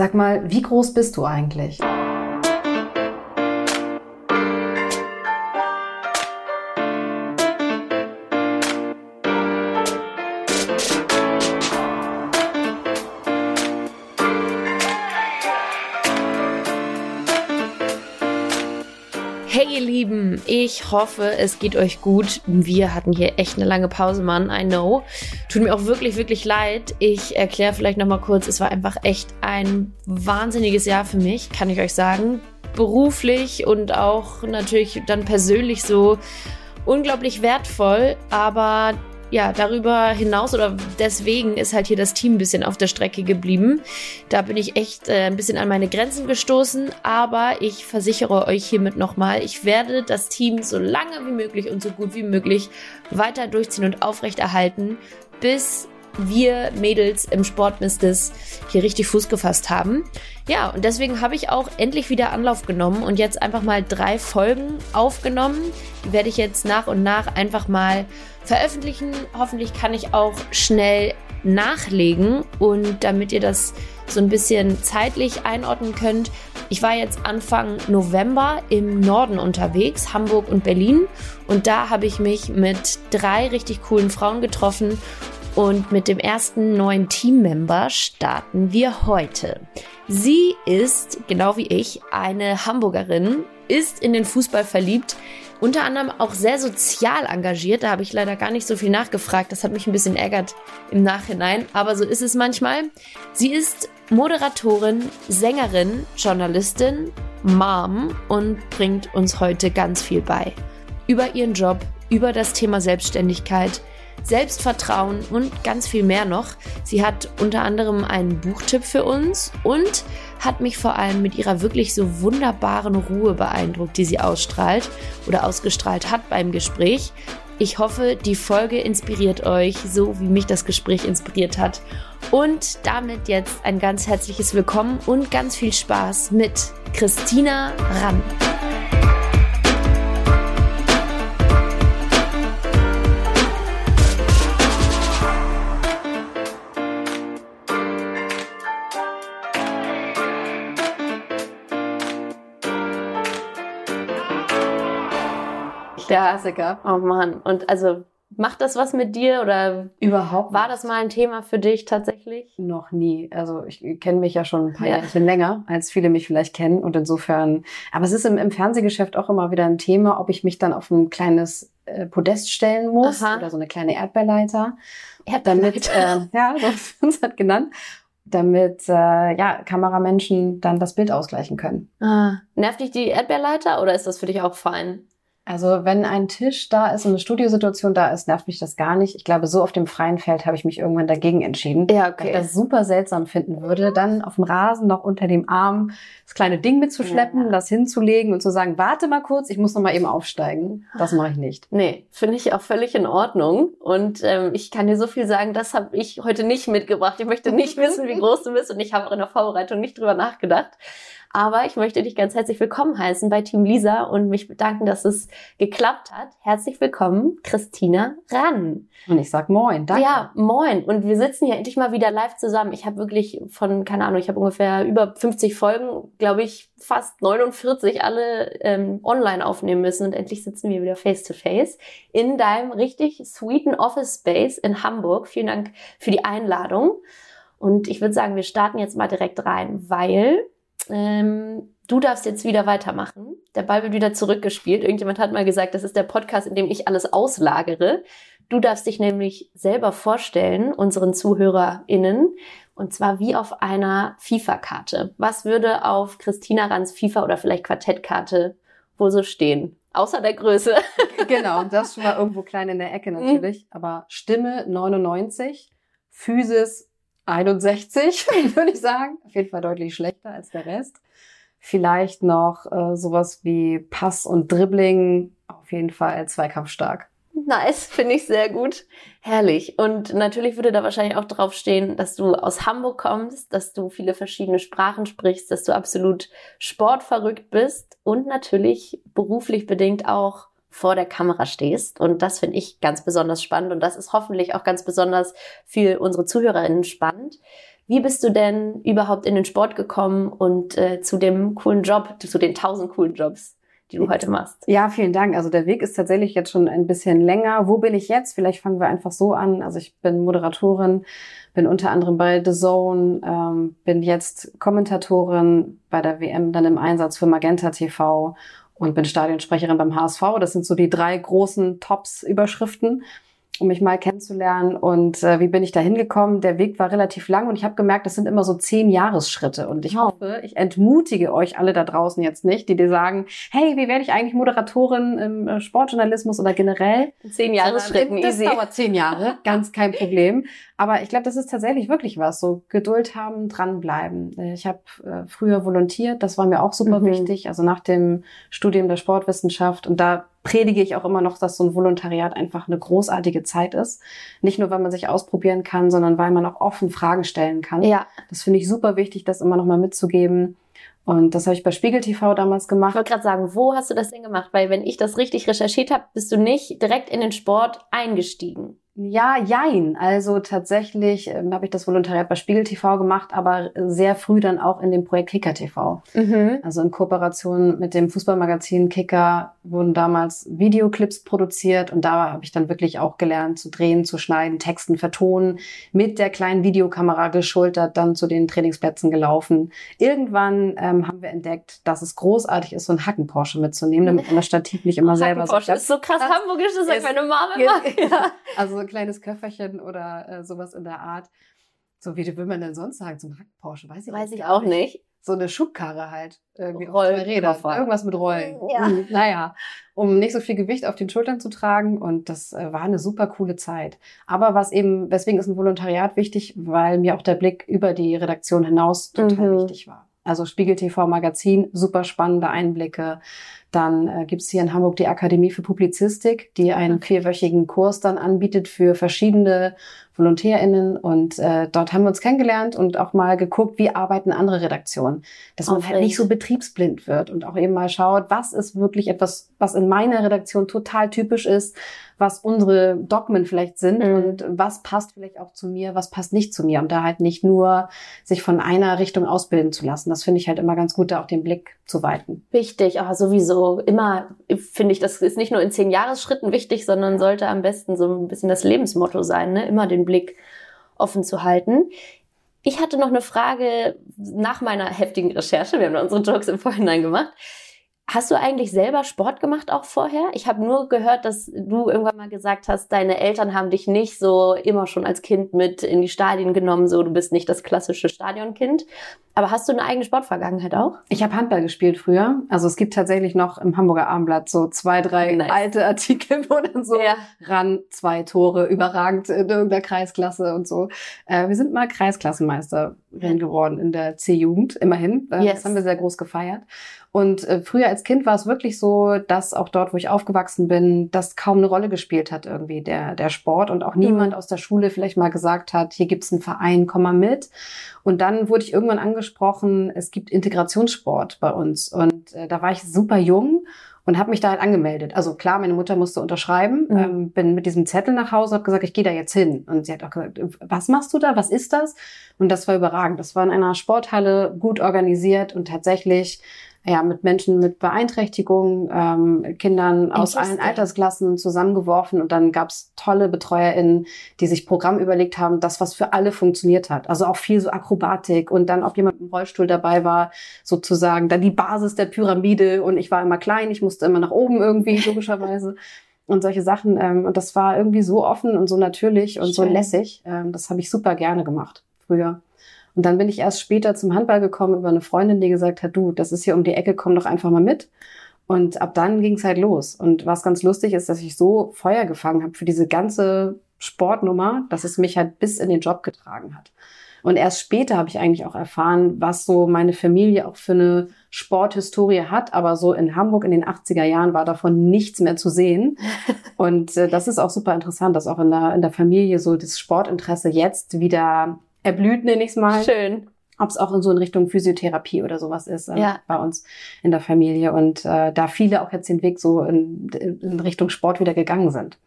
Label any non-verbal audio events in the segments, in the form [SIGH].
Sag mal, wie groß bist du eigentlich? Hey ihr Lieben, ich hoffe, es geht euch gut. Wir hatten hier echt eine lange Pause, Mann, I know. Tut mir auch wirklich, wirklich leid. Ich erkläre vielleicht nochmal kurz, es war einfach echt ein wahnsinniges Jahr für mich, kann ich euch sagen. Beruflich und auch natürlich dann persönlich so unglaublich wertvoll, aber ja, darüber hinaus oder deswegen ist halt hier das Team ein bisschen auf der Strecke geblieben. Da bin ich echt äh, ein bisschen an meine Grenzen gestoßen, aber ich versichere euch hiermit nochmal, ich werde das Team so lange wie möglich und so gut wie möglich weiter durchziehen und aufrechterhalten, bis wir Mädels im Sportmistes hier richtig Fuß gefasst haben. Ja, und deswegen habe ich auch endlich wieder Anlauf genommen und jetzt einfach mal drei Folgen aufgenommen. Die werde ich jetzt nach und nach einfach mal veröffentlichen. Hoffentlich kann ich auch schnell nachlegen und damit ihr das so ein bisschen zeitlich einordnen könnt. Ich war jetzt Anfang November im Norden unterwegs, Hamburg und Berlin. Und da habe ich mich mit drei richtig coolen Frauen getroffen und mit dem ersten neuen Teammember starten wir heute. Sie ist, genau wie ich, eine Hamburgerin, ist in den Fußball verliebt, unter anderem auch sehr sozial engagiert. Da habe ich leider gar nicht so viel nachgefragt. Das hat mich ein bisschen ärgert im Nachhinein. Aber so ist es manchmal. Sie ist Moderatorin, Sängerin, Journalistin, Mom und bringt uns heute ganz viel bei. Über ihren Job, über das Thema Selbstständigkeit, Selbstvertrauen und ganz viel mehr noch. Sie hat unter anderem einen Buchtipp für uns und hat mich vor allem mit ihrer wirklich so wunderbaren Ruhe beeindruckt, die sie ausstrahlt oder ausgestrahlt hat beim Gespräch. Ich hoffe, die Folge inspiriert euch, so wie mich das Gespräch inspiriert hat. Und damit jetzt ein ganz herzliches Willkommen und ganz viel Spaß mit Christina Ramm. Klassiker. Oh Mann. Und also macht das was mit dir oder überhaupt war das mal ein Thema für dich tatsächlich? Noch nie. Also ich kenne mich ja schon ein paar ja. Jahre länger, als viele mich vielleicht kennen und insofern. Aber es ist im, im, Fernsehgeschäft auch immer wieder ein Thema, ob ich mich dann auf ein kleines äh, Podest stellen muss Aha. oder so eine kleine Erdbeerleiter, Erdbeerleiter. damit äh, ja, so uns hat genannt damit äh, ja, Kameramenschen dann das Bild ausgleichen können. Ah. Nervt dich die Erdbeerleiter oder ist das für dich auch fein? Also wenn ein Tisch da ist und eine Studiosituation da ist, nervt mich das gar nicht. Ich glaube, so auf dem freien Feld habe ich mich irgendwann dagegen entschieden. Ja, okay. Weil ich das super seltsam finden würde, dann auf dem Rasen noch unter dem Arm das kleine Ding mitzuschleppen, ja. das hinzulegen und zu sagen, warte mal kurz, ich muss noch mal eben aufsteigen. Das mache ich nicht. Nee, finde ich auch völlig in Ordnung. Und ähm, ich kann dir so viel sagen, das habe ich heute nicht mitgebracht. Ich möchte nicht [LAUGHS] wissen, wie groß du bist und ich habe auch in der Vorbereitung nicht drüber nachgedacht. Aber ich möchte dich ganz herzlich willkommen heißen bei Team Lisa und mich bedanken, dass es geklappt hat. Herzlich willkommen, Christina Rann. Und ich sag Moin, danke. Ja, Moin. Und wir sitzen hier endlich mal wieder live zusammen. Ich habe wirklich von, keine Ahnung, ich habe ungefähr über 50 Folgen, glaube ich, fast 49 alle ähm, online aufnehmen müssen und endlich sitzen wir wieder face to face in deinem richtig sweeten Office Space in Hamburg. Vielen Dank für die Einladung. Und ich würde sagen, wir starten jetzt mal direkt rein, weil ähm, du darfst jetzt wieder weitermachen. Der Ball wird wieder zurückgespielt. Irgendjemand hat mal gesagt, das ist der Podcast, in dem ich alles auslagere. Du darfst dich nämlich selber vorstellen, unseren ZuhörerInnen, und zwar wie auf einer FIFA-Karte. Was würde auf Christina Rands FIFA oder vielleicht Quartettkarte wohl so stehen? Außer der Größe. [LAUGHS] genau, das mal irgendwo klein in der Ecke natürlich. Aber Stimme 99, Physis 61, [LAUGHS] würde ich sagen. Auf jeden Fall deutlich schlechter als der Rest. Vielleicht noch äh, sowas wie Pass und Dribbling. Auf jeden Fall zweikampfstark. Nice, finde ich sehr gut. Herrlich. Und natürlich würde da wahrscheinlich auch draufstehen, dass du aus Hamburg kommst, dass du viele verschiedene Sprachen sprichst, dass du absolut sportverrückt bist und natürlich beruflich bedingt auch vor der Kamera stehst. Und das finde ich ganz besonders spannend. Und das ist hoffentlich auch ganz besonders für unsere ZuhörerInnen spannend. Wie bist du denn überhaupt in den Sport gekommen und äh, zu dem coolen Job, zu den tausend coolen Jobs? die du heute machst. Ja, vielen Dank. Also der Weg ist tatsächlich jetzt schon ein bisschen länger. Wo bin ich jetzt? Vielleicht fangen wir einfach so an. Also ich bin Moderatorin, bin unter anderem bei The Zone, ähm, bin jetzt Kommentatorin bei der WM, dann im Einsatz für Magenta TV und bin Stadionsprecherin beim HSV. Das sind so die drei großen Tops-Überschriften um mich mal kennenzulernen. Und äh, wie bin ich da hingekommen? Der Weg war relativ lang und ich habe gemerkt, das sind immer so zehn Jahresschritte. Und ich hoffe, ich entmutige euch alle da draußen jetzt nicht, die dir sagen, hey, wie werde ich eigentlich Moderatorin im äh, Sportjournalismus oder generell? Zehn Jahresschritten, das easy. dauert zehn Jahre, ganz kein Problem. Aber ich glaube, das ist tatsächlich wirklich was. So Geduld haben, dranbleiben. Äh, ich habe äh, früher volontiert, das war mir auch super mhm. wichtig. Also nach dem Studium der Sportwissenschaft. Und da predige ich auch immer noch, dass so ein Volontariat einfach eine großartige Zeit ist. Nicht nur, weil man sich ausprobieren kann, sondern weil man auch offen Fragen stellen kann. Ja. Das finde ich super wichtig, das immer noch mal mitzugeben. Und das habe ich bei Spiegel TV damals gemacht. Ich wollte gerade sagen, wo hast du das denn gemacht? Weil wenn ich das richtig recherchiert habe, bist du nicht direkt in den Sport eingestiegen. Ja, jein. Also tatsächlich ähm, habe ich das Volontariat bei Spiegel TV gemacht, aber sehr früh dann auch in dem Projekt Kicker TV. Mhm. Also in Kooperation mit dem Fußballmagazin Kicker wurden damals Videoclips produziert und da habe ich dann wirklich auch gelernt zu drehen, zu schneiden, Texten vertonen, mit der kleinen Videokamera geschultert, dann zu den Trainingsplätzen gelaufen. Irgendwann ähm, haben wir entdeckt, dass es großartig ist, so einen Hacken-Porsche mitzunehmen, damit man das Stativ nicht immer [LAUGHS] selber so ist so krass hamburgisch, das sagt meine Mama immer. Ja. Also so ein kleines Köfferchen oder äh, sowas in der Art. So, wie will man denn sonst sagen zum Hack-Porsche? Weiß ich, Weiß ich auch nicht. nicht so eine Schubkarre halt. Irgendwie Roll auf zwei Rädern. Irgendwas mit Rollen. Ja. Mhm, naja, um nicht so viel Gewicht auf den Schultern zu tragen. Und das äh, war eine super coole Zeit. Aber was eben, weswegen ist ein Volontariat wichtig? Weil mir auch der Blick über die Redaktion hinaus total mhm. wichtig war. Also Spiegel TV Magazin, super spannende Einblicke. Dann äh, gibt es hier in Hamburg die Akademie für Publizistik, die einen vierwöchigen Kurs dann anbietet für verschiedene VolontärInnen und äh, dort haben wir uns kennengelernt und auch mal geguckt, wie arbeiten andere Redaktionen. Dass man halt nicht so betriebsblind wird und auch eben mal schaut, was ist wirklich etwas, was in meiner Redaktion total typisch ist, was unsere Dogmen vielleicht sind mhm. und was passt vielleicht auch zu mir, was passt nicht zu mir. Und da halt nicht nur sich von einer Richtung ausbilden zu lassen. Das finde ich halt immer ganz gut, da auch den Blick zu weiten. Wichtig, aber sowieso immer finde ich, das ist nicht nur in zehn Jahresschritten wichtig, sondern sollte am besten so ein bisschen das Lebensmotto sein, ne? immer den Blick offen zu halten. Ich hatte noch eine Frage nach meiner heftigen Recherche. Wir haben unsere Jokes im Vorhinein gemacht. Hast du eigentlich selber Sport gemacht auch vorher? Ich habe nur gehört, dass du irgendwann mal gesagt hast, deine Eltern haben dich nicht so immer schon als Kind mit in die Stadien genommen, so du bist nicht das klassische Stadionkind. Aber hast du eine eigene Sportvergangenheit auch? Ich habe Handball gespielt früher. Also es gibt tatsächlich noch im Hamburger Abendblatt so zwei, drei nice. alte Artikel, wo dann so ja. ran zwei Tore überragend in irgendeiner Kreisklasse und so. Äh, wir sind mal Kreisklassenmeisterin geworden in der C-Jugend, immerhin. Äh, yes. Das haben wir sehr groß gefeiert. Und äh, früher als Kind war es wirklich so, dass auch dort, wo ich aufgewachsen bin, das kaum eine Rolle gespielt hat irgendwie der, der Sport und auch mhm. niemand aus der Schule vielleicht mal gesagt hat, hier gibt's einen Verein, komm mal mit. Und dann wurde ich irgendwann angesprochen, es gibt Integrationssport bei uns. Und äh, da war ich super jung und habe mich da halt angemeldet. Also klar, meine Mutter musste unterschreiben, mhm. ähm, bin mit diesem Zettel nach Hause, habe gesagt, ich gehe da jetzt hin. Und sie hat auch gesagt, was machst du da? Was ist das? Und das war überragend. Das war in einer Sporthalle gut organisiert und tatsächlich ja, mit Menschen mit Beeinträchtigung, ähm, Kindern aus allen Altersklassen zusammengeworfen und dann gab's tolle BetreuerInnen, die sich Programm überlegt haben, das, was für alle funktioniert hat. Also auch viel so Akrobatik und dann, ob jemand im Rollstuhl dabei war, sozusagen dann die Basis der Pyramide und ich war immer klein, ich musste immer nach oben irgendwie, logischerweise. [LAUGHS] und solche Sachen. Ähm, und das war irgendwie so offen und so natürlich und Schön. so lässig. Ähm, das habe ich super gerne gemacht früher. Und dann bin ich erst später zum Handball gekommen über eine Freundin, die gesagt hat, du, das ist hier um die Ecke, komm doch einfach mal mit. Und ab dann ging es halt los. Und was ganz lustig ist, dass ich so Feuer gefangen habe für diese ganze Sportnummer, dass es mich halt bis in den Job getragen hat. Und erst später habe ich eigentlich auch erfahren, was so meine Familie auch für eine Sporthistorie hat. Aber so in Hamburg in den 80er Jahren war davon nichts mehr zu sehen. [LAUGHS] Und äh, das ist auch super interessant, dass auch in der, in der Familie so das Sportinteresse jetzt wieder erblüht, nenne ich es mal. Schön. Ob es auch in so in Richtung Physiotherapie oder sowas ist äh, ja. bei uns in der Familie. Und äh, da viele auch jetzt den Weg so in, in Richtung Sport wieder gegangen sind.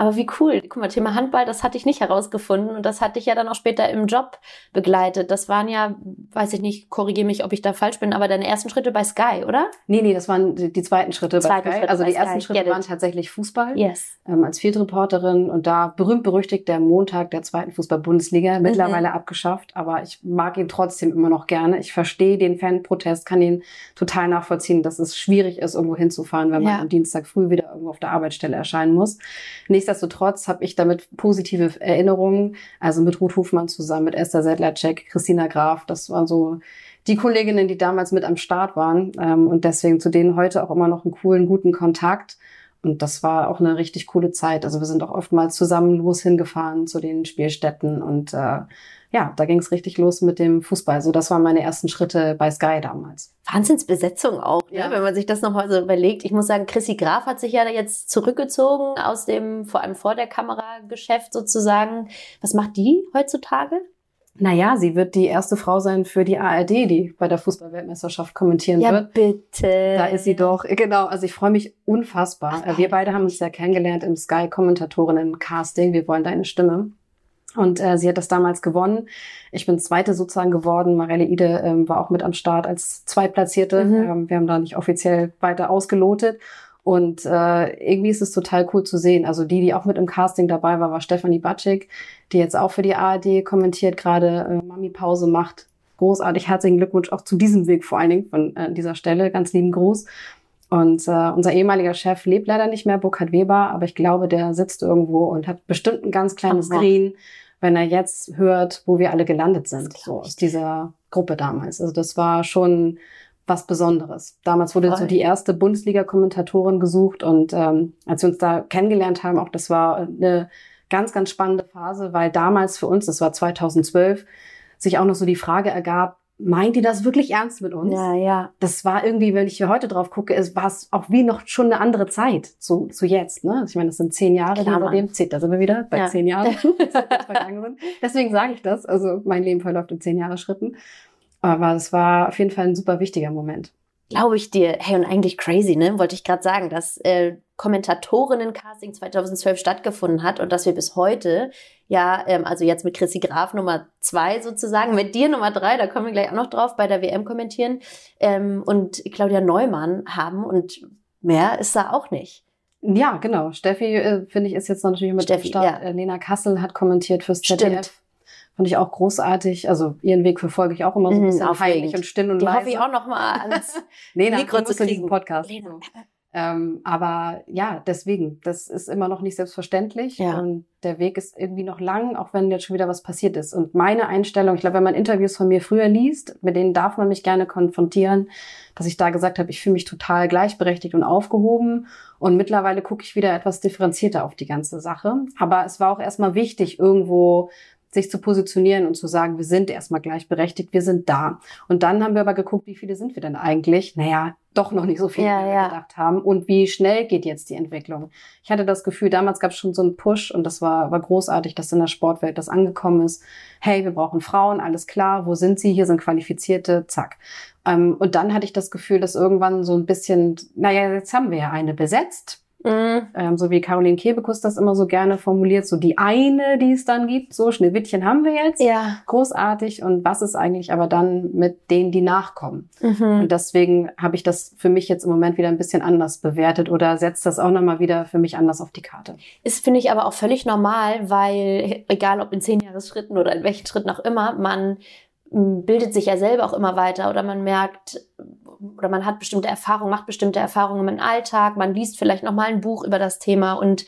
Aber wie cool. Guck mal, Thema Handball, das hatte ich nicht herausgefunden und das hatte ich ja dann auch später im Job begleitet. Das waren ja, weiß ich nicht, korrigiere mich, ob ich da falsch bin, aber deine ersten Schritte bei Sky, oder? Nee, nee, das waren die, die zweiten Schritte zweiten bei Sky. Schritte also die ersten Sky. Schritte waren tatsächlich Fußball. Yes. Ähm, als Field-Reporterin und da berühmt berüchtigt der Montag der zweiten Fußball-Bundesliga, mhm. mittlerweile mhm. abgeschafft, aber ich mag ihn trotzdem immer noch gerne. Ich verstehe den Fanprotest, kann ihn total nachvollziehen, dass es schwierig ist, irgendwo hinzufahren, wenn man ja. am Dienstag früh wieder irgendwo auf der Arbeitsstelle erscheinen muss. Nichtsdestotrotz habe ich damit positive Erinnerungen, also mit Ruth Hofmann zusammen, mit Esther Sedlacek, Christina Graf, das waren so die Kolleginnen, die damals mit am Start waren ähm, und deswegen zu denen heute auch immer noch einen coolen, guten Kontakt. Und das war auch eine richtig coole Zeit. Also wir sind auch oftmals zusammen los hingefahren zu den Spielstätten und äh, ja, da ging es richtig los mit dem Fußball. So, das waren meine ersten Schritte bei Sky damals. Wahnsinnsbesetzung auch, ne? ja. wenn man sich das nochmal so überlegt. Ich muss sagen, Chrissy Graf hat sich ja jetzt zurückgezogen aus dem, vor allem vor der Kamera Geschäft sozusagen. Was macht die heutzutage? Naja, sie wird die erste Frau sein für die ARD, die bei der Fußballweltmeisterschaft kommentieren ja, wird. bitte. Da ist sie doch, genau, also ich freue mich unfassbar. Ach, wir beide haben uns ja kennengelernt im Sky-Kommentatorinnen-Casting. Wir wollen deine Stimme. Und äh, sie hat das damals gewonnen. Ich bin Zweite sozusagen geworden. Marelle Ide ähm, war auch mit am Start als Zweitplatzierte. Mhm. Ähm, wir haben da nicht offiziell weiter ausgelotet. Und äh, irgendwie ist es total cool zu sehen. Also die, die auch mit im Casting dabei war, war Stefanie Batschik, die jetzt auch für die ARD kommentiert, gerade äh, Mami-Pause macht. Großartig, herzlichen Glückwunsch auch zu diesem Weg vor allen Dingen von äh, dieser Stelle. Ganz lieben Gruß. Und äh, unser ehemaliger Chef lebt leider nicht mehr, Burkhard Weber, aber ich glaube, der sitzt irgendwo und hat bestimmt ein ganz kleines Ach, Green, wenn er jetzt hört, wo wir alle gelandet sind, so aus dieser Gruppe damals. Also das war schon was Besonderes. Damals wurde Voll. so die erste Bundesliga-Kommentatorin gesucht und ähm, als wir uns da kennengelernt haben, auch das war eine ganz, ganz spannende Phase, weil damals für uns, das war 2012, sich auch noch so die Frage ergab, meint ihr das wirklich ernst mit uns? Ja, ja. Das war irgendwie, wenn ich heute drauf gucke, ist, war es auch wie noch schon eine andere Zeit zu, zu jetzt. Ne? Ich meine, das sind zehn Jahre, Klar, seitdem zählt, da sind wir wieder bei ja. zehn Jahren. [LAUGHS] [LAUGHS] Deswegen sage ich das. Also mein Leben verläuft in zehn Jahre Schritten. Aber es war auf jeden Fall ein super wichtiger Moment. Glaube ich dir. Hey, und eigentlich crazy, ne? Wollte ich gerade sagen, dass äh, Kommentatorinnen-Casting 2012 stattgefunden hat und dass wir bis heute, ja, ähm, also jetzt mit Chrissy Graf Nummer zwei sozusagen, mit dir Nummer drei, da kommen wir gleich auch noch drauf, bei der WM kommentieren, ähm, und Claudia Neumann haben und mehr ist da auch nicht. Ja, genau. Steffi, äh, finde ich, ist jetzt noch natürlich mit Steffi, Start. Ja. Äh, Lena Kassel hat kommentiert fürs ZDF. Stimmt. Fand ich auch großartig. Also ihren Weg verfolge ich auch immer so ein mhm, bisschen mhm, heimlich und still und Die leise. hoffe ich auch noch mal ans [LAUGHS] Lena, Mikro zu kriegen. Podcast. Lena. Ähm, aber ja, deswegen, das ist immer noch nicht selbstverständlich ja. und der Weg ist irgendwie noch lang, auch wenn jetzt schon wieder was passiert ist. Und meine Einstellung, ich glaube, wenn man Interviews von mir früher liest, mit denen darf man mich gerne konfrontieren, dass ich da gesagt habe, ich fühle mich total gleichberechtigt und aufgehoben. Und mittlerweile gucke ich wieder etwas differenzierter auf die ganze Sache. Aber es war auch erstmal wichtig, irgendwo sich zu positionieren und zu sagen, wir sind erstmal gleichberechtigt, wir sind da. Und dann haben wir aber geguckt, wie viele sind wir denn eigentlich? Naja, doch noch nicht so viele, ja, wie wir ja. gedacht haben. Und wie schnell geht jetzt die Entwicklung? Ich hatte das Gefühl, damals gab es schon so einen Push und das war, war großartig, dass in der Sportwelt das angekommen ist. Hey, wir brauchen Frauen, alles klar, wo sind sie? Hier sind Qualifizierte, zack. Ähm, und dann hatte ich das Gefühl, dass irgendwann so ein bisschen, naja, jetzt haben wir ja eine besetzt Mhm. Ähm, so wie Caroline Kebekus das immer so gerne formuliert, so die eine, die es dann gibt, so Schneewittchen haben wir jetzt, ja. großartig und was ist eigentlich aber dann mit denen, die nachkommen? Mhm. Und deswegen habe ich das für mich jetzt im Moment wieder ein bisschen anders bewertet oder setzt das auch nochmal wieder für mich anders auf die Karte. Ist, finde ich, aber auch völlig normal, weil egal ob in zehn Jahresschritten oder in welchen Schritten auch immer, man bildet sich ja selber auch immer weiter oder man merkt oder man hat bestimmte Erfahrungen, macht bestimmte Erfahrungen im Alltag, man liest vielleicht noch mal ein Buch über das Thema und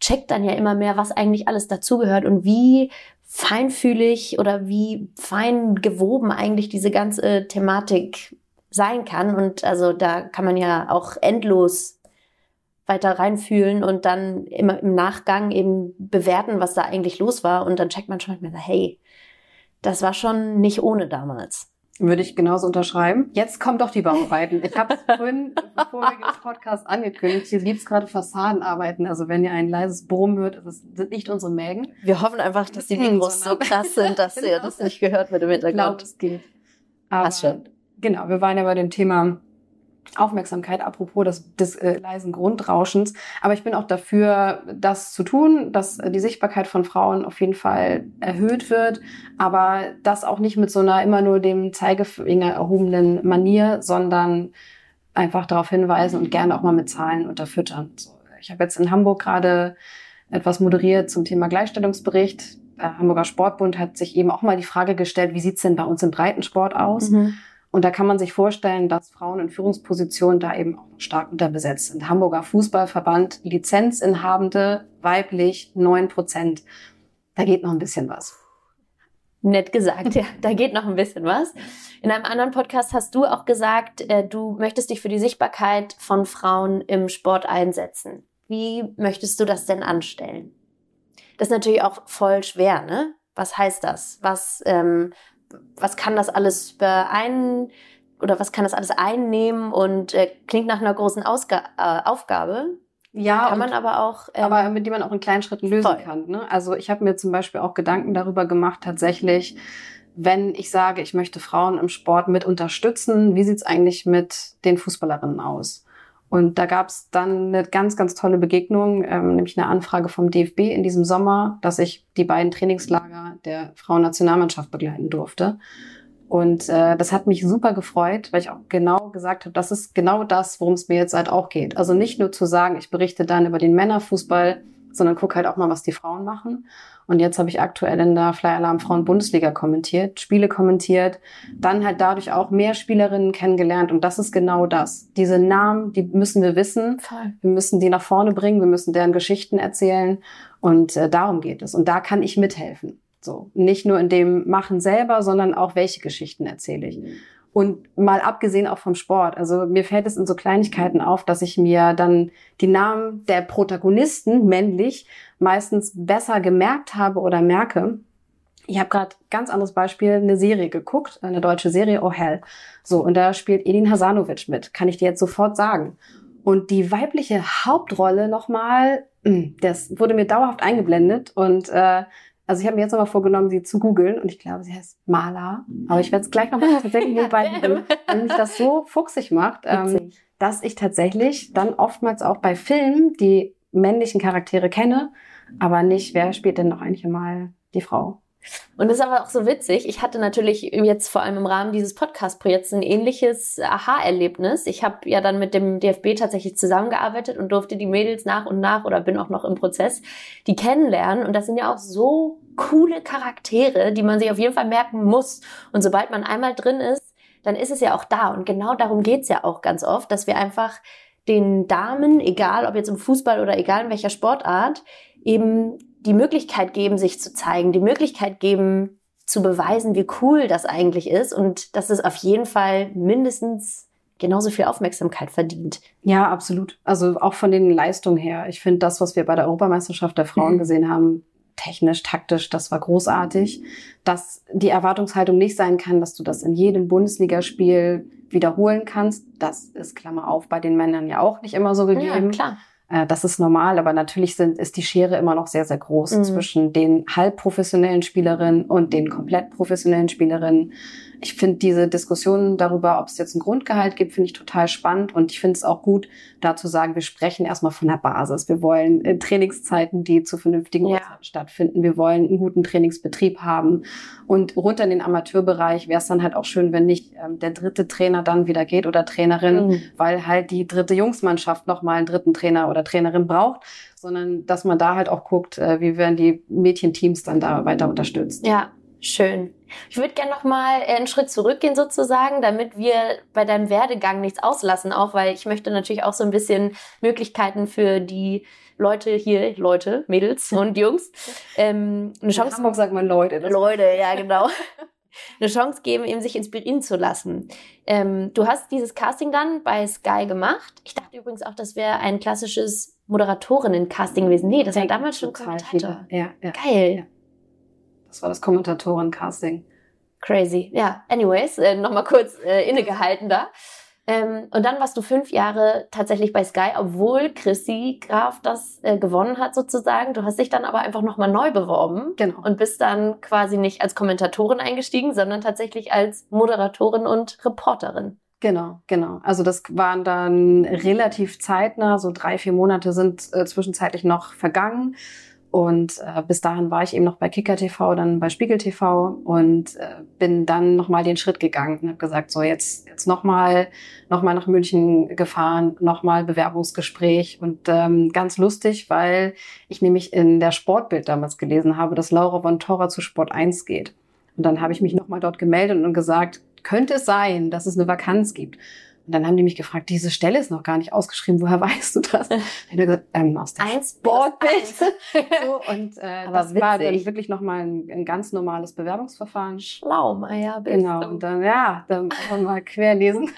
checkt dann ja immer mehr, was eigentlich alles dazugehört und wie feinfühlig oder wie fein gewoben eigentlich diese ganze Thematik sein kann. Und also da kann man ja auch endlos weiter reinfühlen und dann immer im Nachgang eben bewerten, was da eigentlich los war. Und dann checkt man schon mal, hey, das war schon nicht ohne damals. Würde ich genauso unterschreiben. Jetzt kommen doch die Bauarbeiten. Ich habe es [LAUGHS] vorhin bevor wir den Podcast angekündigt. Hier gibt's gerade Fassadenarbeiten. Also wenn ihr ein leises Brummen hört, das sind nicht unsere Mägen. Wir hoffen einfach, dass die Mikros so krass sind, dass [LAUGHS] genau. ihr das nicht gehört mit dem Hintergrund. Ich glaube, es geht. Aber, Passt schon. Genau, wir waren ja bei dem Thema Aufmerksamkeit, apropos des, des äh, leisen Grundrauschens. Aber ich bin auch dafür, das zu tun, dass die Sichtbarkeit von Frauen auf jeden Fall erhöht wird, aber das auch nicht mit so einer immer nur dem Zeigefinger erhobenen Manier, sondern einfach darauf hinweisen und gerne auch mal mit Zahlen unterfüttern. So, ich habe jetzt in Hamburg gerade etwas moderiert zum Thema Gleichstellungsbericht. Der Hamburger Sportbund hat sich eben auch mal die Frage gestellt, wie sieht's denn bei uns im Breitensport aus? Mhm. Und da kann man sich vorstellen, dass Frauen in Führungspositionen da eben auch stark unterbesetzt sind. Hamburger Fußballverband, Lizenzinhabende, weiblich, neun Prozent. Da geht noch ein bisschen was. Nett gesagt, ja, da geht noch ein bisschen was. In einem anderen Podcast hast du auch gesagt, äh, du möchtest dich für die Sichtbarkeit von Frauen im Sport einsetzen. Wie möchtest du das denn anstellen? Das ist natürlich auch voll schwer, ne? Was heißt das? Was, ähm, was kann das alles beein oder was kann das alles einnehmen und äh, klingt nach einer großen Ausga äh, Aufgabe. Ja, kann man aber auch. Ähm, aber mit dem man auch in kleinen Schritten lösen voll. kann. Ne? Also ich habe mir zum Beispiel auch Gedanken darüber gemacht, tatsächlich, wenn ich sage, ich möchte Frauen im Sport mit unterstützen, wie sieht's eigentlich mit den Fußballerinnen aus? Und da gab es dann eine ganz, ganz tolle Begegnung, ähm, nämlich eine Anfrage vom DFB in diesem Sommer, dass ich die beiden Trainingslager der Frauennationalmannschaft begleiten durfte. Und äh, das hat mich super gefreut, weil ich auch genau gesagt habe, das ist genau das, worum es mir jetzt halt auch geht. Also nicht nur zu sagen, ich berichte dann über den Männerfußball, sondern guck halt auch mal, was die Frauen machen. Und jetzt habe ich aktuell in der Fly Alarm Frauen Bundesliga kommentiert, Spiele kommentiert, dann halt dadurch auch mehr Spielerinnen kennengelernt. Und das ist genau das. Diese Namen, die müssen wir wissen. Voll. Wir müssen die nach vorne bringen. Wir müssen deren Geschichten erzählen. Und äh, darum geht es. Und da kann ich mithelfen. So. Nicht nur in dem Machen selber, sondern auch welche Geschichten erzähle ich. Und mal abgesehen auch vom Sport. Also mir fällt es in so Kleinigkeiten auf, dass ich mir dann die Namen der Protagonisten männlich meistens besser gemerkt habe oder merke. Ich habe gerade ganz anderes Beispiel, eine Serie geguckt, eine deutsche Serie, Oh Hell. So, und da spielt Edin Hasanovic mit, kann ich dir jetzt sofort sagen. Und die weibliche Hauptrolle nochmal, hm, das wurde mir dauerhaft eingeblendet und äh, also ich habe mir jetzt nochmal vorgenommen, sie zu googeln und ich glaube, sie heißt Mala. Aber ich werde es gleich nochmal [LAUGHS] tatsächlich nebenbei googeln, weil mich das so fuchsig macht, ähm, dass ich tatsächlich dann oftmals auch bei Filmen die männlichen Charaktere kenne, aber nicht, wer spielt denn noch eigentlich mal die Frau. Und das ist aber auch so witzig. Ich hatte natürlich jetzt vor allem im Rahmen dieses Podcast-Projekts ein ähnliches Aha-Erlebnis. Ich habe ja dann mit dem DFB tatsächlich zusammengearbeitet und durfte die Mädels nach und nach oder bin auch noch im Prozess, die kennenlernen. Und das sind ja auch so coole Charaktere, die man sich auf jeden Fall merken muss. Und sobald man einmal drin ist, dann ist es ja auch da. Und genau darum geht's ja auch ganz oft, dass wir einfach den Damen, egal ob jetzt im Fußball oder egal in welcher Sportart, eben die Möglichkeit geben, sich zu zeigen, die Möglichkeit geben, zu beweisen, wie cool das eigentlich ist und dass es auf jeden Fall mindestens genauso viel Aufmerksamkeit verdient. Ja, absolut. Also auch von den Leistungen her. Ich finde das, was wir bei der Europameisterschaft der Frauen mhm. gesehen haben, technisch, taktisch, das war großartig. Dass die Erwartungshaltung nicht sein kann, dass du das in jedem Bundesligaspiel wiederholen kannst. Das ist Klammer auf bei den Männern ja auch nicht immer so gegeben. Ja, klar. Äh, das ist normal, aber natürlich sind, ist die Schere immer noch sehr, sehr groß mhm. zwischen den halbprofessionellen Spielerinnen und den komplett professionellen Spielerinnen. Ich finde diese Diskussion darüber, ob es jetzt ein Grundgehalt gibt, finde ich total spannend und ich finde es auch gut, da zu sagen, wir sprechen erstmal von der Basis. Wir wollen äh, Trainingszeiten, die zu vernünftigen ja. Uhrzeiten stattfinden. Wir wollen einen guten Trainingsbetrieb haben und runter in den Amateurbereich wäre es dann halt auch schön, wenn nicht ähm, der dritte Trainer dann wieder geht oder Trainerin, mhm. weil halt die dritte Jungsmannschaft nochmal einen dritten Trainer oder Trainerin braucht sondern dass man da halt auch guckt, äh, wie werden die Mädchenteams dann da weiter unterstützt. Ja, Schön. Ich würde gerne noch mal einen Schritt zurückgehen sozusagen, damit wir bei deinem Werdegang nichts auslassen, auch weil ich möchte natürlich auch so ein bisschen Möglichkeiten für die Leute hier, Leute, Mädels [LAUGHS] und Jungs, ähm, eine Chance. In Hamburg sagt man Leute. Leute, ja genau. [LAUGHS] eine Chance geben, eben sich inspirieren zu lassen. Ähm, du hast dieses Casting dann bei Sky gemacht. Ich dachte übrigens auch, das wäre ein klassisches Moderatorinnen-Casting gewesen. Nee, das war damals schon Kommentator. Ja, ja. Geil. Ja. Das war das Kommentatoren-Casting. Crazy. Ja, anyways, äh, nochmal kurz äh, innegehalten da. Ähm, und dann warst du fünf Jahre tatsächlich bei Sky, obwohl Chrissy Graf das äh, gewonnen hat sozusagen. Du hast dich dann aber einfach nochmal neu beworben. Genau. Und bist dann quasi nicht als Kommentatorin eingestiegen, sondern tatsächlich als Moderatorin und Reporterin. Genau, genau. Also das waren dann relativ zeitnah, so drei, vier Monate sind äh, zwischenzeitlich noch vergangen. Und äh, bis dahin war ich eben noch bei Kicker TV, dann bei Spiegel TV und äh, bin dann nochmal den Schritt gegangen und habe gesagt, so jetzt jetzt nochmal noch mal nach München gefahren, nochmal Bewerbungsgespräch und ähm, ganz lustig, weil ich nämlich in der Sportbild damals gelesen habe, dass Laura von Torra zu Sport 1 geht. Und dann habe ich mich nochmal dort gemeldet und gesagt, könnte es sein, dass es eine Vakanz gibt? Und dann haben die mich gefragt, diese Stelle ist noch gar nicht ausgeschrieben, woher [LAUGHS] weißt du das? Und ich habe gesagt, ähm, aus der Eins Sportbild. [LAUGHS] so, und äh, das witzig. war dann wirklich nochmal ein, ein ganz normales Bewerbungsverfahren. Schlau, Maya. Genau, und dann, ja, dann mal querlesen.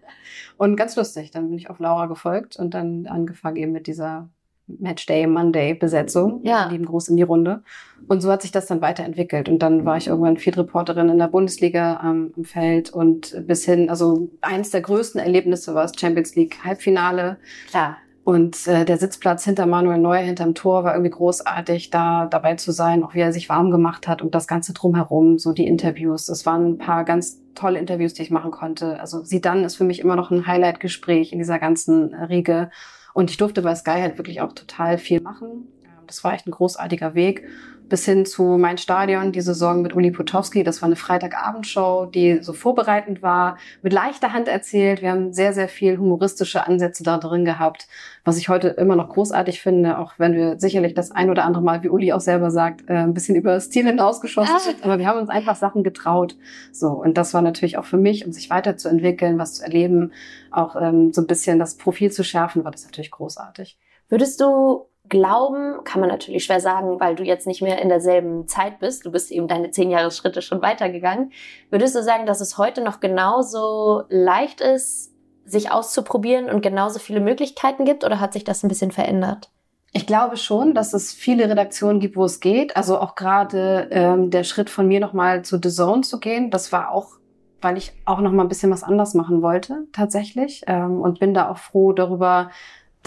[LAUGHS] und ganz lustig, dann bin ich auf Laura gefolgt und dann angefangen eben mit dieser Matchday, Monday Besetzung. Ja. Lieben Gruß in die Runde. Und so hat sich das dann weiterentwickelt. Und dann war ich irgendwann Field Reporterin in der Bundesliga ähm, im Feld und bis hin, also eins der größten Erlebnisse war das Champions League Halbfinale. Klar. Und äh, der Sitzplatz hinter Manuel Neuer hinterm Tor war irgendwie großartig, da dabei zu sein, auch wie er sich warm gemacht hat und das Ganze drumherum, so die Interviews. Das waren ein paar ganz tolle Interviews, die ich machen konnte. Also sie dann ist für mich immer noch ein Highlight-Gespräch in dieser ganzen Riege. Und ich durfte bei Sky halt wirklich auch total viel machen. Ähm, das war echt ein großartiger Weg bis hin zu Mein Stadion, die Saison mit Uli Potowski. Das war eine Freitagabendshow, die so vorbereitend war, mit leichter Hand erzählt. Wir haben sehr, sehr viel humoristische Ansätze da drin gehabt, was ich heute immer noch großartig finde, auch wenn wir sicherlich das ein oder andere Mal, wie Uli auch selber sagt, äh, ein bisschen über das Ziel hinausgeschossen ah. sind. Aber wir haben uns einfach Sachen getraut. So. Und das war natürlich auch für mich, um sich weiterzuentwickeln, was zu erleben, auch ähm, so ein bisschen das Profil zu schärfen, war das natürlich großartig. Würdest du Glauben kann man natürlich schwer sagen, weil du jetzt nicht mehr in derselben Zeit bist. Du bist eben deine zehn Jahresschritte schon weitergegangen. Würdest du sagen, dass es heute noch genauso leicht ist, sich auszuprobieren und genauso viele Möglichkeiten gibt oder hat sich das ein bisschen verändert? Ich glaube schon, dass es viele Redaktionen gibt, wo es geht. Also auch gerade ähm, der Schritt von mir nochmal zu The Zone zu gehen, das war auch, weil ich auch nochmal ein bisschen was anders machen wollte, tatsächlich. Ähm, und bin da auch froh darüber,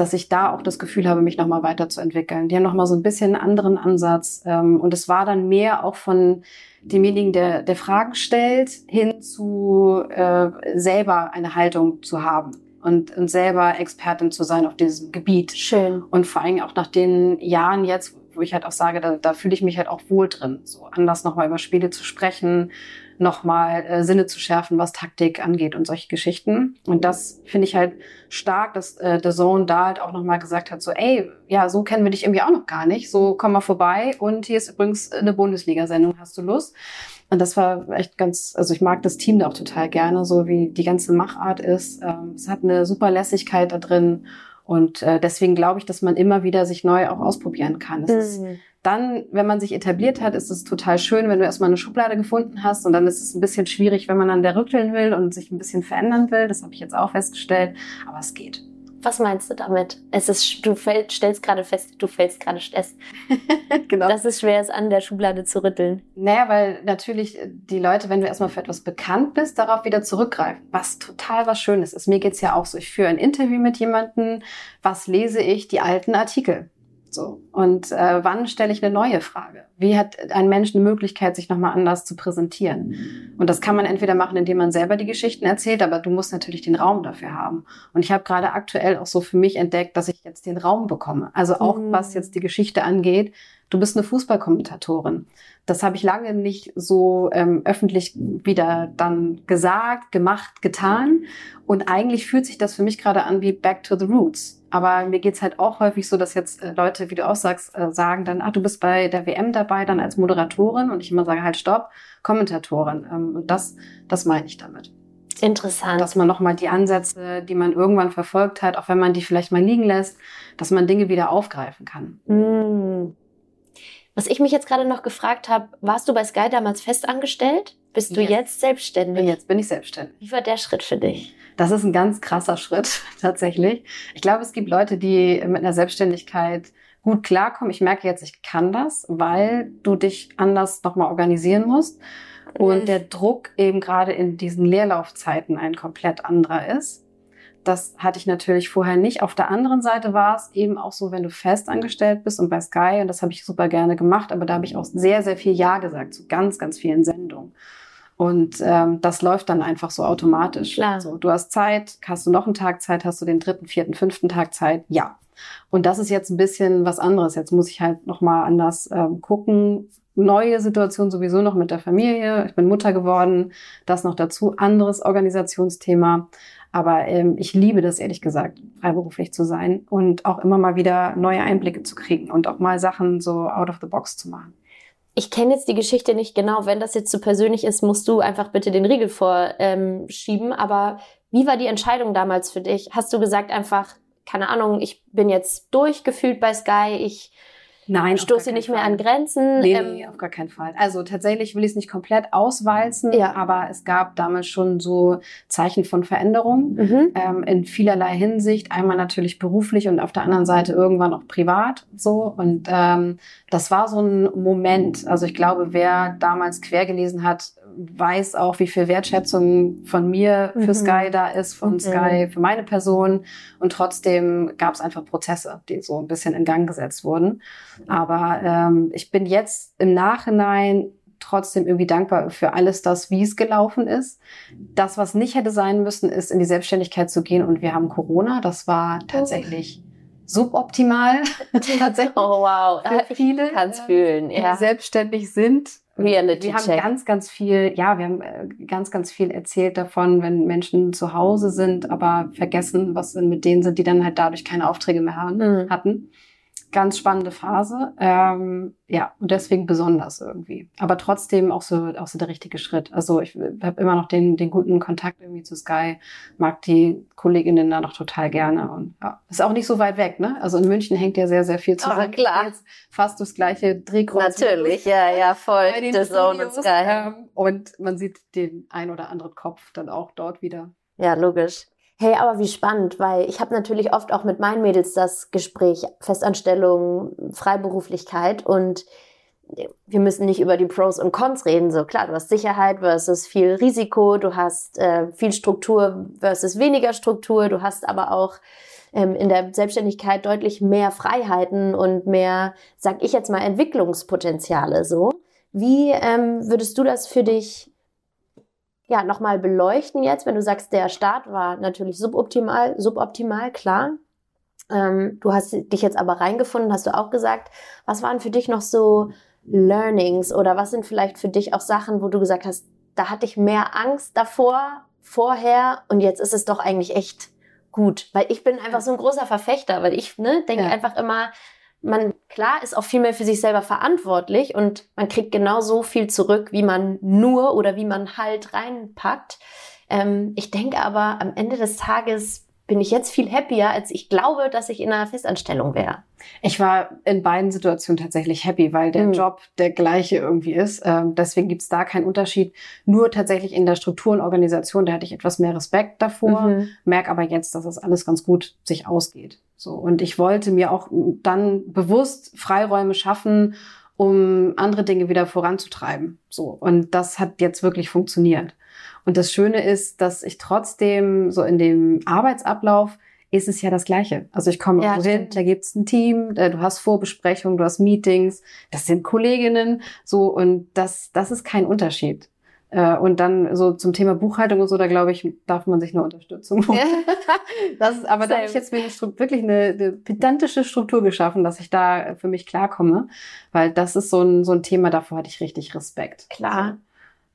dass ich da auch das Gefühl habe, mich nochmal weiterzuentwickeln. Die haben nochmal so ein bisschen einen anderen Ansatz. Ähm, und es war dann mehr auch von demjenigen, der, der Fragen stellt, hin zu äh, selber eine Haltung zu haben und, und selber Expertin zu sein auf diesem Gebiet. Schön. Und vor allem auch nach den Jahren jetzt, wo ich halt auch sage, da, da fühle ich mich halt auch wohl drin, so anders nochmal über Spiele zu sprechen, nochmal äh, Sinne zu schärfen, was Taktik angeht und solche Geschichten. Und das finde ich halt stark, dass äh, der Zone da halt auch nochmal gesagt hat, so, ey, ja, so kennen wir dich irgendwie auch noch gar nicht, so komm mal vorbei und hier ist übrigens eine Bundesliga-Sendung, hast du Lust? Und das war echt ganz, also ich mag das Team da auch total gerne, so wie die ganze Machart ist. Ähm, es hat eine super Lässigkeit da drin und äh, deswegen glaube ich, dass man immer wieder sich neu auch ausprobieren kann. Es mhm. ist dann, wenn man sich etabliert hat, ist es total schön, wenn du erstmal eine Schublade gefunden hast. Und dann ist es ein bisschen schwierig, wenn man an der rütteln will und sich ein bisschen verändern will. Das habe ich jetzt auch festgestellt. Aber es geht. Was meinst du damit? Es ist, du fäll, stellst gerade fest, du fällst gerade fest. [LAUGHS] genau. Dass es schwer ist, an der Schublade zu rütteln. Naja, weil natürlich die Leute, wenn du erstmal für etwas bekannt bist, darauf wieder zurückgreifen. Was total was Schönes ist. Mir geht's ja auch so. Ich führe ein Interview mit jemandem. Was lese ich? Die alten Artikel. So. Und äh, wann stelle ich eine neue Frage? Wie hat ein Mensch eine Möglichkeit, sich nochmal anders zu präsentieren? Und das kann man entweder machen, indem man selber die Geschichten erzählt, aber du musst natürlich den Raum dafür haben. Und ich habe gerade aktuell auch so für mich entdeckt, dass ich jetzt den Raum bekomme. Also auch mhm. was jetzt die Geschichte angeht. Du bist eine Fußballkommentatorin. Das habe ich lange nicht so ähm, öffentlich wieder dann gesagt, gemacht, getan. Und eigentlich fühlt sich das für mich gerade an wie Back to the Roots aber mir geht's halt auch häufig so, dass jetzt äh, Leute, wie du auch sagst, äh, sagen dann, ah, du bist bei der WM dabei, dann als Moderatorin. Und ich immer sage, halt, stopp, Kommentatorin. Ähm, und das, das meine ich damit. Interessant. Dass man nochmal die Ansätze, die man irgendwann verfolgt hat, auch wenn man die vielleicht mal liegen lässt, dass man Dinge wieder aufgreifen kann. Mm. Was ich mich jetzt gerade noch gefragt habe, warst du bei Sky damals festangestellt? Bist du yes. jetzt selbstständig? Jetzt bin ich selbstständig. Wie war der Schritt für dich? Das ist ein ganz krasser Schritt [LAUGHS] tatsächlich. Ich glaube, es gibt Leute, die mit einer Selbstständigkeit gut klarkommen. Ich merke jetzt, ich kann das, weil du dich anders nochmal organisieren musst und der Druck eben gerade in diesen Leerlaufzeiten ein komplett anderer ist. Das hatte ich natürlich vorher nicht. Auf der anderen Seite war es eben auch so, wenn du fest angestellt bist und bei Sky, und das habe ich super gerne gemacht, aber da habe ich auch sehr, sehr viel Ja gesagt zu ganz, ganz vielen Sendungen. Und ähm, das läuft dann einfach so automatisch. Klar. So, du hast Zeit, hast du noch einen Tag Zeit, hast du den dritten, vierten, fünften Tag Zeit? Ja. Und das ist jetzt ein bisschen was anderes. Jetzt muss ich halt noch mal anders ähm, gucken. Neue Situation sowieso noch mit der Familie. Ich bin Mutter geworden. Das noch dazu. Anderes Organisationsthema. Aber ähm, ich liebe das ehrlich gesagt, freiberuflich zu sein und auch immer mal wieder neue Einblicke zu kriegen und auch mal Sachen so out of the box zu machen ich kenne jetzt die Geschichte nicht genau. Wenn das jetzt zu persönlich ist, musst du einfach bitte den Riegel vorschieben. Ähm, Aber wie war die Entscheidung damals für dich? Hast du gesagt einfach, keine Ahnung, ich bin jetzt durchgefühlt bei Sky, ich Nein, stoße nicht Fall. mehr an Grenzen. Nee, ähm, nee, auf gar keinen Fall. Also tatsächlich will ich es nicht komplett auswalzen, ja. aber es gab damals schon so Zeichen von Veränderung mhm. ähm, in vielerlei Hinsicht. Einmal natürlich beruflich und auf der anderen Seite irgendwann auch privat so. Und ähm, das war so ein Moment. Also ich glaube, wer damals quer gelesen hat, weiß auch, wie viel Wertschätzung von mir für mhm. Sky da ist, von mhm. Sky für meine Person. Und trotzdem gab es einfach Prozesse, die so ein bisschen in Gang gesetzt wurden. Aber ähm, ich bin jetzt im Nachhinein trotzdem irgendwie dankbar für alles das, wie es gelaufen ist. Das, was nicht hätte sein müssen, ist in die Selbstständigkeit zu gehen. Und wir haben Corona. Das war tatsächlich suboptimal. [LAUGHS] [LAUGHS] tatsächlich. Oh wow. Für viele, kann's fühlen. die ja. selbstständig sind Reality wir haben Check. ganz, ganz viel, ja, wir haben äh, ganz, ganz viel erzählt davon, wenn Menschen zu Hause sind, aber vergessen, was denn mit denen sind, die dann halt dadurch keine Aufträge mehr haben, mhm. hatten ganz spannende Phase. Ähm, ja, und deswegen besonders irgendwie. Aber trotzdem auch so, auch so der richtige Schritt. Also ich habe immer noch den, den guten Kontakt irgendwie zu Sky, mag die Kolleginnen da noch total gerne. Und ja, ist auch nicht so weit weg, ne? Also in München hängt ja sehr, sehr viel zusammen. Oh, klar. Jetzt fast das gleiche Drehkreuz. Natürlich, ja, ja, voll. The Zone und Sky. Ähm, und man sieht den ein oder anderen Kopf dann auch dort wieder. Ja, logisch. Hey, aber wie spannend, weil ich habe natürlich oft auch mit meinen Mädels das Gespräch Festanstellung, Freiberuflichkeit und wir müssen nicht über die Pros und Cons reden. So klar, du hast Sicherheit versus viel Risiko, du hast äh, viel Struktur versus weniger Struktur, du hast aber auch ähm, in der Selbstständigkeit deutlich mehr Freiheiten und mehr, sag ich jetzt mal, Entwicklungspotenziale. So, wie ähm, würdest du das für dich ja, nochmal beleuchten jetzt, wenn du sagst, der Start war natürlich suboptimal, suboptimal, klar. Ähm, du hast dich jetzt aber reingefunden, hast du auch gesagt. Was waren für dich noch so Learnings oder was sind vielleicht für dich auch Sachen, wo du gesagt hast, da hatte ich mehr Angst davor, vorher und jetzt ist es doch eigentlich echt gut. Weil ich bin einfach so ein großer Verfechter, weil ich ne, denke ja. einfach immer, man, klar, ist auch viel mehr für sich selber verantwortlich und man kriegt genau so viel zurück, wie man nur oder wie man halt reinpackt. Ähm, ich denke aber, am Ende des Tages bin ich jetzt viel happier, als ich glaube, dass ich in einer Festanstellung wäre. Ich war in beiden Situationen tatsächlich happy, weil der mhm. Job der gleiche irgendwie ist. Ähm, deswegen gibt's da keinen Unterschied. Nur tatsächlich in der Struktur und Organisation, da hatte ich etwas mehr Respekt davor, mhm. merke aber jetzt, dass das alles ganz gut sich ausgeht. So und ich wollte mir auch dann bewusst Freiräume schaffen, um andere Dinge wieder voranzutreiben. So und das hat jetzt wirklich funktioniert. Und das Schöne ist, dass ich trotzdem so in dem Arbeitsablauf ist es ja das Gleiche. Also ich komme ja, hin, da gibt's ein Team, äh, du hast Vorbesprechungen, du hast Meetings, das sind Kolleginnen, so und das, das ist kein Unterschied. Äh, und dann so zum Thema Buchhaltung und so, da glaube ich, darf man sich nur Unterstützung holen. [LAUGHS] das ist, aber da habe ich jetzt wirklich eine, eine pedantische Struktur geschaffen, dass ich da für mich klarkomme, weil das ist so ein, so ein Thema, davor hatte ich richtig Respekt. Klar. Also,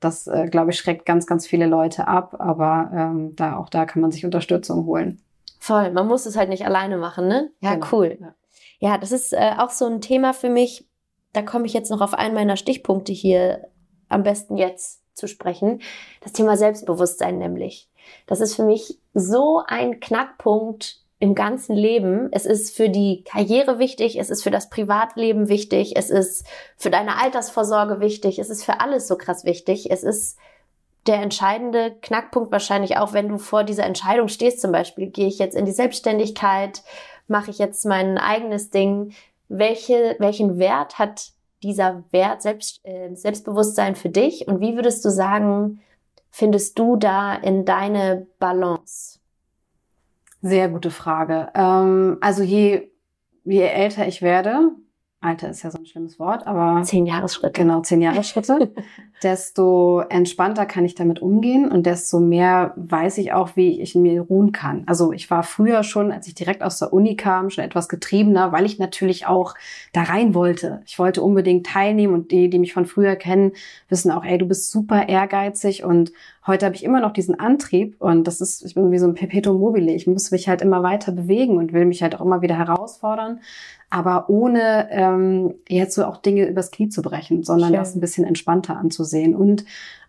das, äh, glaube ich, schreckt ganz, ganz viele Leute ab, aber ähm, da auch da kann man sich Unterstützung holen. Voll, man muss es halt nicht alleine machen, ne? Ja, genau. cool. Ja. ja, das ist äh, auch so ein Thema für mich. Da komme ich jetzt noch auf einen meiner Stichpunkte hier am besten jetzt zu sprechen. Das Thema Selbstbewusstsein nämlich. Das ist für mich so ein Knackpunkt im ganzen Leben. Es ist für die Karriere wichtig, es ist für das Privatleben wichtig, es ist für deine Altersvorsorge wichtig, es ist für alles so krass wichtig. Es ist der entscheidende Knackpunkt wahrscheinlich auch, wenn du vor dieser Entscheidung stehst, zum Beispiel, gehe ich jetzt in die Selbstständigkeit, mache ich jetzt mein eigenes Ding, welche, welchen Wert hat dieser Wert Selbst, äh, Selbstbewusstsein für dich und wie würdest du sagen, findest du da in deine Balance? Sehr gute Frage. Ähm, also je, je älter ich werde, Alter ist ja so ein schlimmes Wort, aber. Zehn Jahresschritte. Genau, zehn Jahresschritte. [LAUGHS] desto entspannter kann ich damit umgehen und desto mehr weiß ich auch, wie ich in mir ruhen kann. Also ich war früher schon, als ich direkt aus der Uni kam, schon etwas getriebener, weil ich natürlich auch da rein wollte. Ich wollte unbedingt teilnehmen und die, die mich von früher kennen, wissen auch, ey, du bist super ehrgeizig und heute habe ich immer noch diesen Antrieb und das ist, ich bin wie so ein Perpetuum mobile. Ich muss mich halt immer weiter bewegen und will mich halt auch immer wieder herausfordern aber ohne ähm, jetzt so auch Dinge übers Knie zu brechen, sondern Schön. das ein bisschen entspannter anzusehen. Und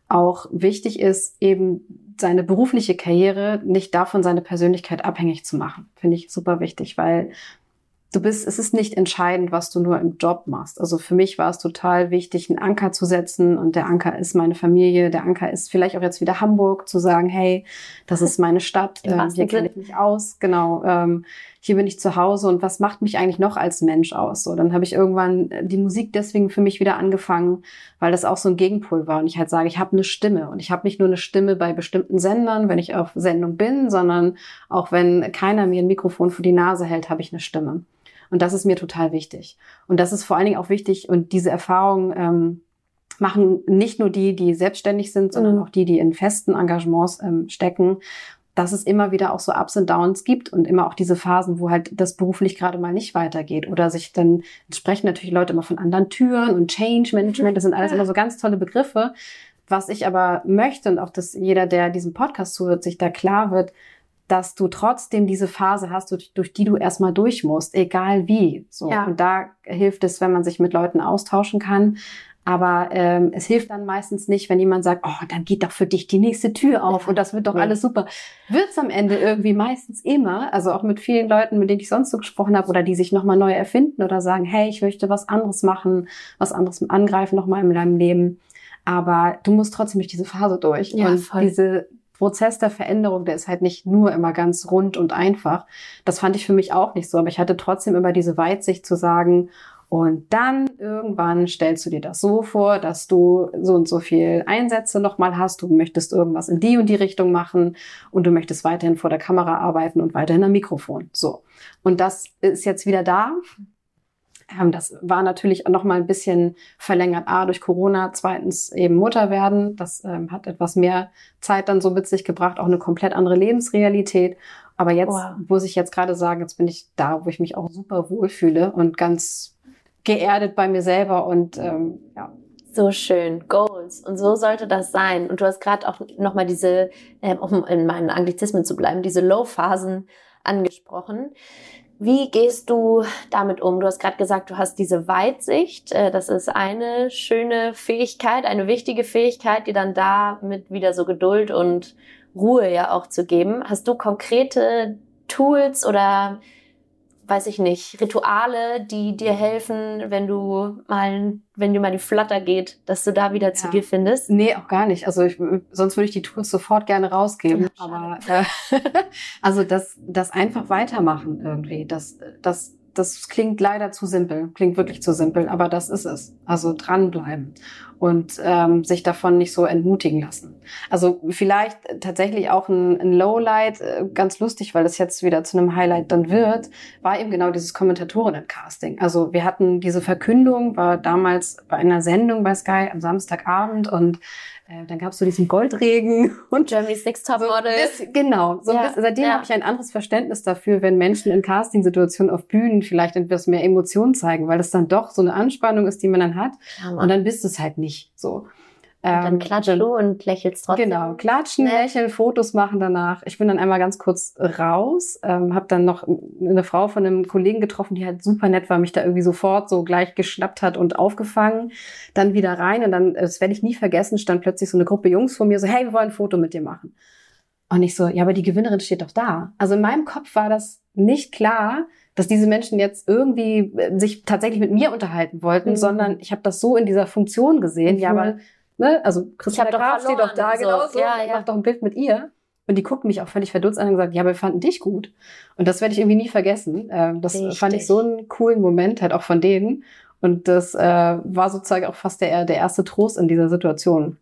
auch wichtig ist, eben seine berufliche Karriere nicht davon seine Persönlichkeit abhängig zu machen. Finde ich super wichtig, weil du bist, es ist nicht entscheidend, was du nur im Job machst. Also für mich war es total wichtig, einen Anker zu setzen und der Anker ist meine Familie, der Anker ist vielleicht auch jetzt wieder Hamburg, zu sagen, hey, das [LAUGHS] ist meine Stadt, ähm, hier kenne ich mich aus, genau, ähm, hier bin ich zu Hause und was macht mich eigentlich noch als Mensch aus? So, dann habe ich irgendwann die Musik deswegen für mich wieder angefangen, weil das auch so ein Gegenpol war und ich halt sage, ich habe eine Stimme und ich habe nicht nur eine Stimme bei bestimmten Sendern, wenn ich auf Sendung bin, sondern auch wenn keiner mir ein Mikrofon vor die Nase hält, habe ich eine Stimme. Und das ist mir total wichtig. Und das ist vor allen Dingen auch wichtig und diese Erfahrung ähm, machen nicht nur die, die selbstständig sind, sondern mhm. auch die, die in festen Engagements ähm, stecken, dass es immer wieder auch so Ups und Downs gibt und immer auch diese Phasen, wo halt das beruflich gerade mal nicht weitergeht oder sich dann sprechen natürlich Leute immer von anderen Türen und Change Management, das sind alles immer so ganz tolle Begriffe. Was ich aber möchte und auch, dass jeder, der diesen Podcast zuhört, sich da klar wird, dass du trotzdem diese Phase hast, durch, durch die du erstmal durch musst, egal wie. So. Ja. Und da hilft es, wenn man sich mit Leuten austauschen kann. Aber ähm, es hilft dann meistens nicht, wenn jemand sagt, oh, dann geht doch für dich die nächste Tür auf und das wird doch ja. alles super. Wird's am Ende irgendwie meistens immer, also auch mit vielen Leuten, mit denen ich sonst so gesprochen habe oder die sich nochmal neu erfinden oder sagen, hey, ich möchte was anderes machen, was anderes angreifen nochmal in meinem Leben. Aber du musst trotzdem durch diese Phase durch. Ja, und voll. diese, Prozess der Veränderung, der ist halt nicht nur immer ganz rund und einfach. Das fand ich für mich auch nicht so, aber ich hatte trotzdem immer diese Weitsicht zu sagen, und dann irgendwann stellst du dir das so vor, dass du so und so viel Einsätze nochmal hast. Du möchtest irgendwas in die und die Richtung machen und du möchtest weiterhin vor der Kamera arbeiten und weiterhin am Mikrofon. So. Und das ist jetzt wieder da. Ähm, das war natürlich noch mal ein bisschen verlängert. A, durch Corona, zweitens eben Mutter werden. Das ähm, hat etwas mehr Zeit dann so mit sich gebracht, auch eine komplett andere Lebensrealität. Aber jetzt wow. muss ich jetzt gerade sagen, jetzt bin ich da, wo ich mich auch super wohlfühle und ganz geerdet bei mir selber und ähm, ja. So schön, Goals. Und so sollte das sein. Und du hast gerade auch nochmal diese, ähm, um in meinen Anglizismen zu bleiben, diese Low-Phasen angesprochen. Wie gehst du damit um? Du hast gerade gesagt, du hast diese Weitsicht. Äh, das ist eine schöne Fähigkeit, eine wichtige Fähigkeit, die dann da mit wieder so Geduld und Ruhe ja auch zu geben. Hast du konkrete Tools oder weiß ich nicht, Rituale, die dir helfen, wenn du mal, wenn dir mal die Flatter geht, dass du da wieder ja. zu dir findest? Nee, auch gar nicht. Also ich, sonst würde ich die Tools sofort gerne rausgeben. Ja, aber äh, [LAUGHS] also das, das einfach weitermachen irgendwie, das, das das klingt leider zu simpel, klingt wirklich zu simpel, aber das ist es. Also dranbleiben und ähm, sich davon nicht so entmutigen lassen. Also vielleicht tatsächlich auch ein, ein Lowlight, äh, ganz lustig, weil das jetzt wieder zu einem Highlight dann wird, war eben genau dieses Kommentatorinnen-Casting. Also wir hatten diese Verkündung, war damals bei einer Sendung bei Sky am Samstagabend und äh, dann gab es so diesen Goldregen [LAUGHS] und Germany's Next Top Model. So, genau. So ja, seitdem ja. habe ich ein anderes Verständnis dafür, wenn Menschen in Castingsituationen auf Bühnen vielleicht etwas mehr Emotionen zeigen, weil das dann doch so eine Anspannung ist, die man dann hat. Ja, und dann bist du es halt nicht so. Und dann ähm, klatschst du und lächelst trotzdem. Genau, klatschen, ne? lächeln, Fotos machen danach. Ich bin dann einmal ganz kurz raus, ähm, habe dann noch eine Frau von einem Kollegen getroffen, die halt super nett war, mich da irgendwie sofort so gleich geschnappt hat und aufgefangen. Dann wieder rein und dann, das werde ich nie vergessen, stand plötzlich so eine Gruppe Jungs vor mir so, hey, wir wollen ein Foto mit dir machen. Und ich so, ja, aber die Gewinnerin steht doch da. Also in meinem Kopf war das nicht klar, dass diese Menschen jetzt irgendwie äh, sich tatsächlich mit mir unterhalten wollten, mhm. sondern ich habe das so in dieser Funktion gesehen. Mhm. Ja, aber ne, also Christiane Graf steht doch da, so. genau so, ja, ja. mach doch ein Bild mit ihr. Und die gucken mich auch völlig verdutzt an und gesagt, ja, aber wir fanden dich gut. Und das werde ich irgendwie nie vergessen. Ähm, das Richtig. fand ich so einen coolen Moment halt auch von denen. Und das äh, war sozusagen auch fast der, der erste Trost in dieser Situation.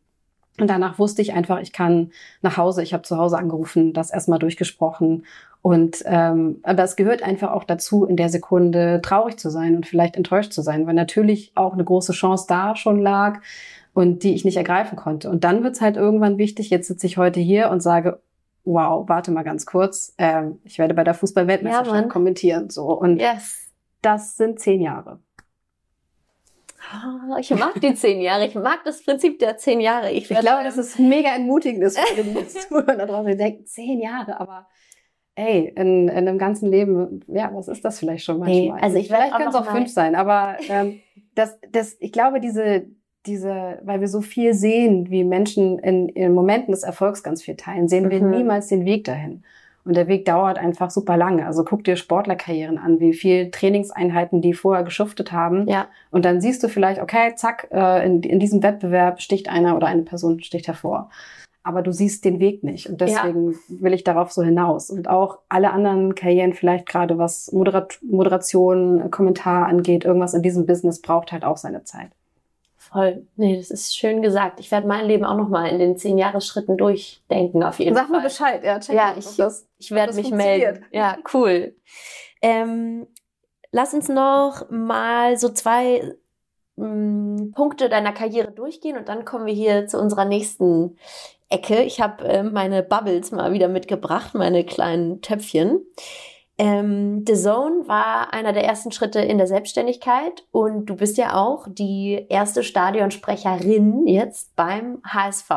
Und danach wusste ich einfach, ich kann nach Hause. Ich habe zu Hause angerufen, das erstmal durchgesprochen. Und ähm, aber es gehört einfach auch dazu, in der Sekunde traurig zu sein und vielleicht enttäuscht zu sein, weil natürlich auch eine große Chance da schon lag und die ich nicht ergreifen konnte. Und dann wird's halt irgendwann wichtig. Jetzt sitze ich heute hier und sage, wow, warte mal ganz kurz, ähm, ich werde bei der Fußball-Weltmeisterschaft ja, kommentieren. So und yes. das sind zehn Jahre. Oh, ich mag die zehn Jahre. Ich mag das Prinzip der zehn Jahre. Ich, ich glaube, dass es mega entmutigend ist für zuhören da draußen. Die denken, zehn Jahre, aber ey, in, in einem ganzen Leben, ja, was ist das vielleicht schon manchmal? Nee, also ich vielleicht können es auch fünf sein, aber ähm, das, das, ich glaube, diese, diese, weil wir so viel sehen, wie Menschen in, in Momenten des Erfolgs ganz viel teilen, sehen wir mhm. niemals den Weg dahin. Und der Weg dauert einfach super lange. Also guck dir Sportlerkarrieren an, wie viel Trainingseinheiten die vorher geschuftet haben. Ja. Und dann siehst du vielleicht, okay, zack, äh, in, in diesem Wettbewerb sticht einer oder eine Person sticht hervor. Aber du siehst den Weg nicht. Und deswegen ja. will ich darauf so hinaus. Und auch alle anderen Karrieren, vielleicht gerade was Moderat Moderation, Kommentar angeht, irgendwas in diesem Business braucht halt auch seine Zeit. Voll. Nee, das ist schön gesagt. Ich werde mein Leben auch noch mal in den zehn Jahresschritten durchdenken, auf jeden Sag Fall. Sag mal Bescheid, ja. Check ja, ich, das, ich werde mich melden. Ja, cool. Ähm, lass uns noch mal so zwei mh, mm, Punkte deiner Karriere durchgehen und dann kommen wir hier zu unserer nächsten Ecke. Ich habe äh, meine Bubbles mal wieder mitgebracht, meine kleinen Töpfchen. Ähm, The Zone war einer der ersten Schritte in der Selbstständigkeit und du bist ja auch die erste Stadionsprecherin jetzt beim HSV.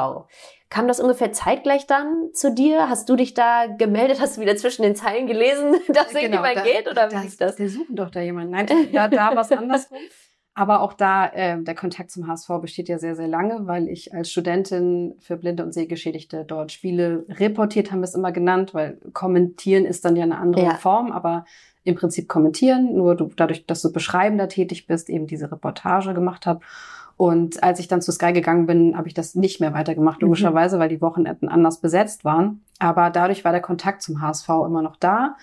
Kam das ungefähr zeitgleich dann zu dir? Hast du dich da gemeldet? Hast du wieder zwischen den Zeilen gelesen, [LAUGHS] dass genau, irgendjemand da, geht? Oder wie ist das? Wir suchen doch da jemanden. Nein, da, da was andersrum. [LAUGHS] Aber auch da, äh, der Kontakt zum HSV besteht ja sehr, sehr lange, weil ich als Studentin für Blinde und Sehgeschädigte dort Spiele reportiert, haben wir es immer genannt, weil kommentieren ist dann ja eine andere ja. Form, aber im Prinzip kommentieren, nur du, dadurch, dass du beschreibender tätig bist, eben diese Reportage gemacht habe. Und als ich dann zu Sky gegangen bin, habe ich das nicht mehr weitergemacht, mhm. logischerweise, mhm. weil die Wochenenden anders besetzt waren. Aber dadurch war der Kontakt zum HSV immer noch da.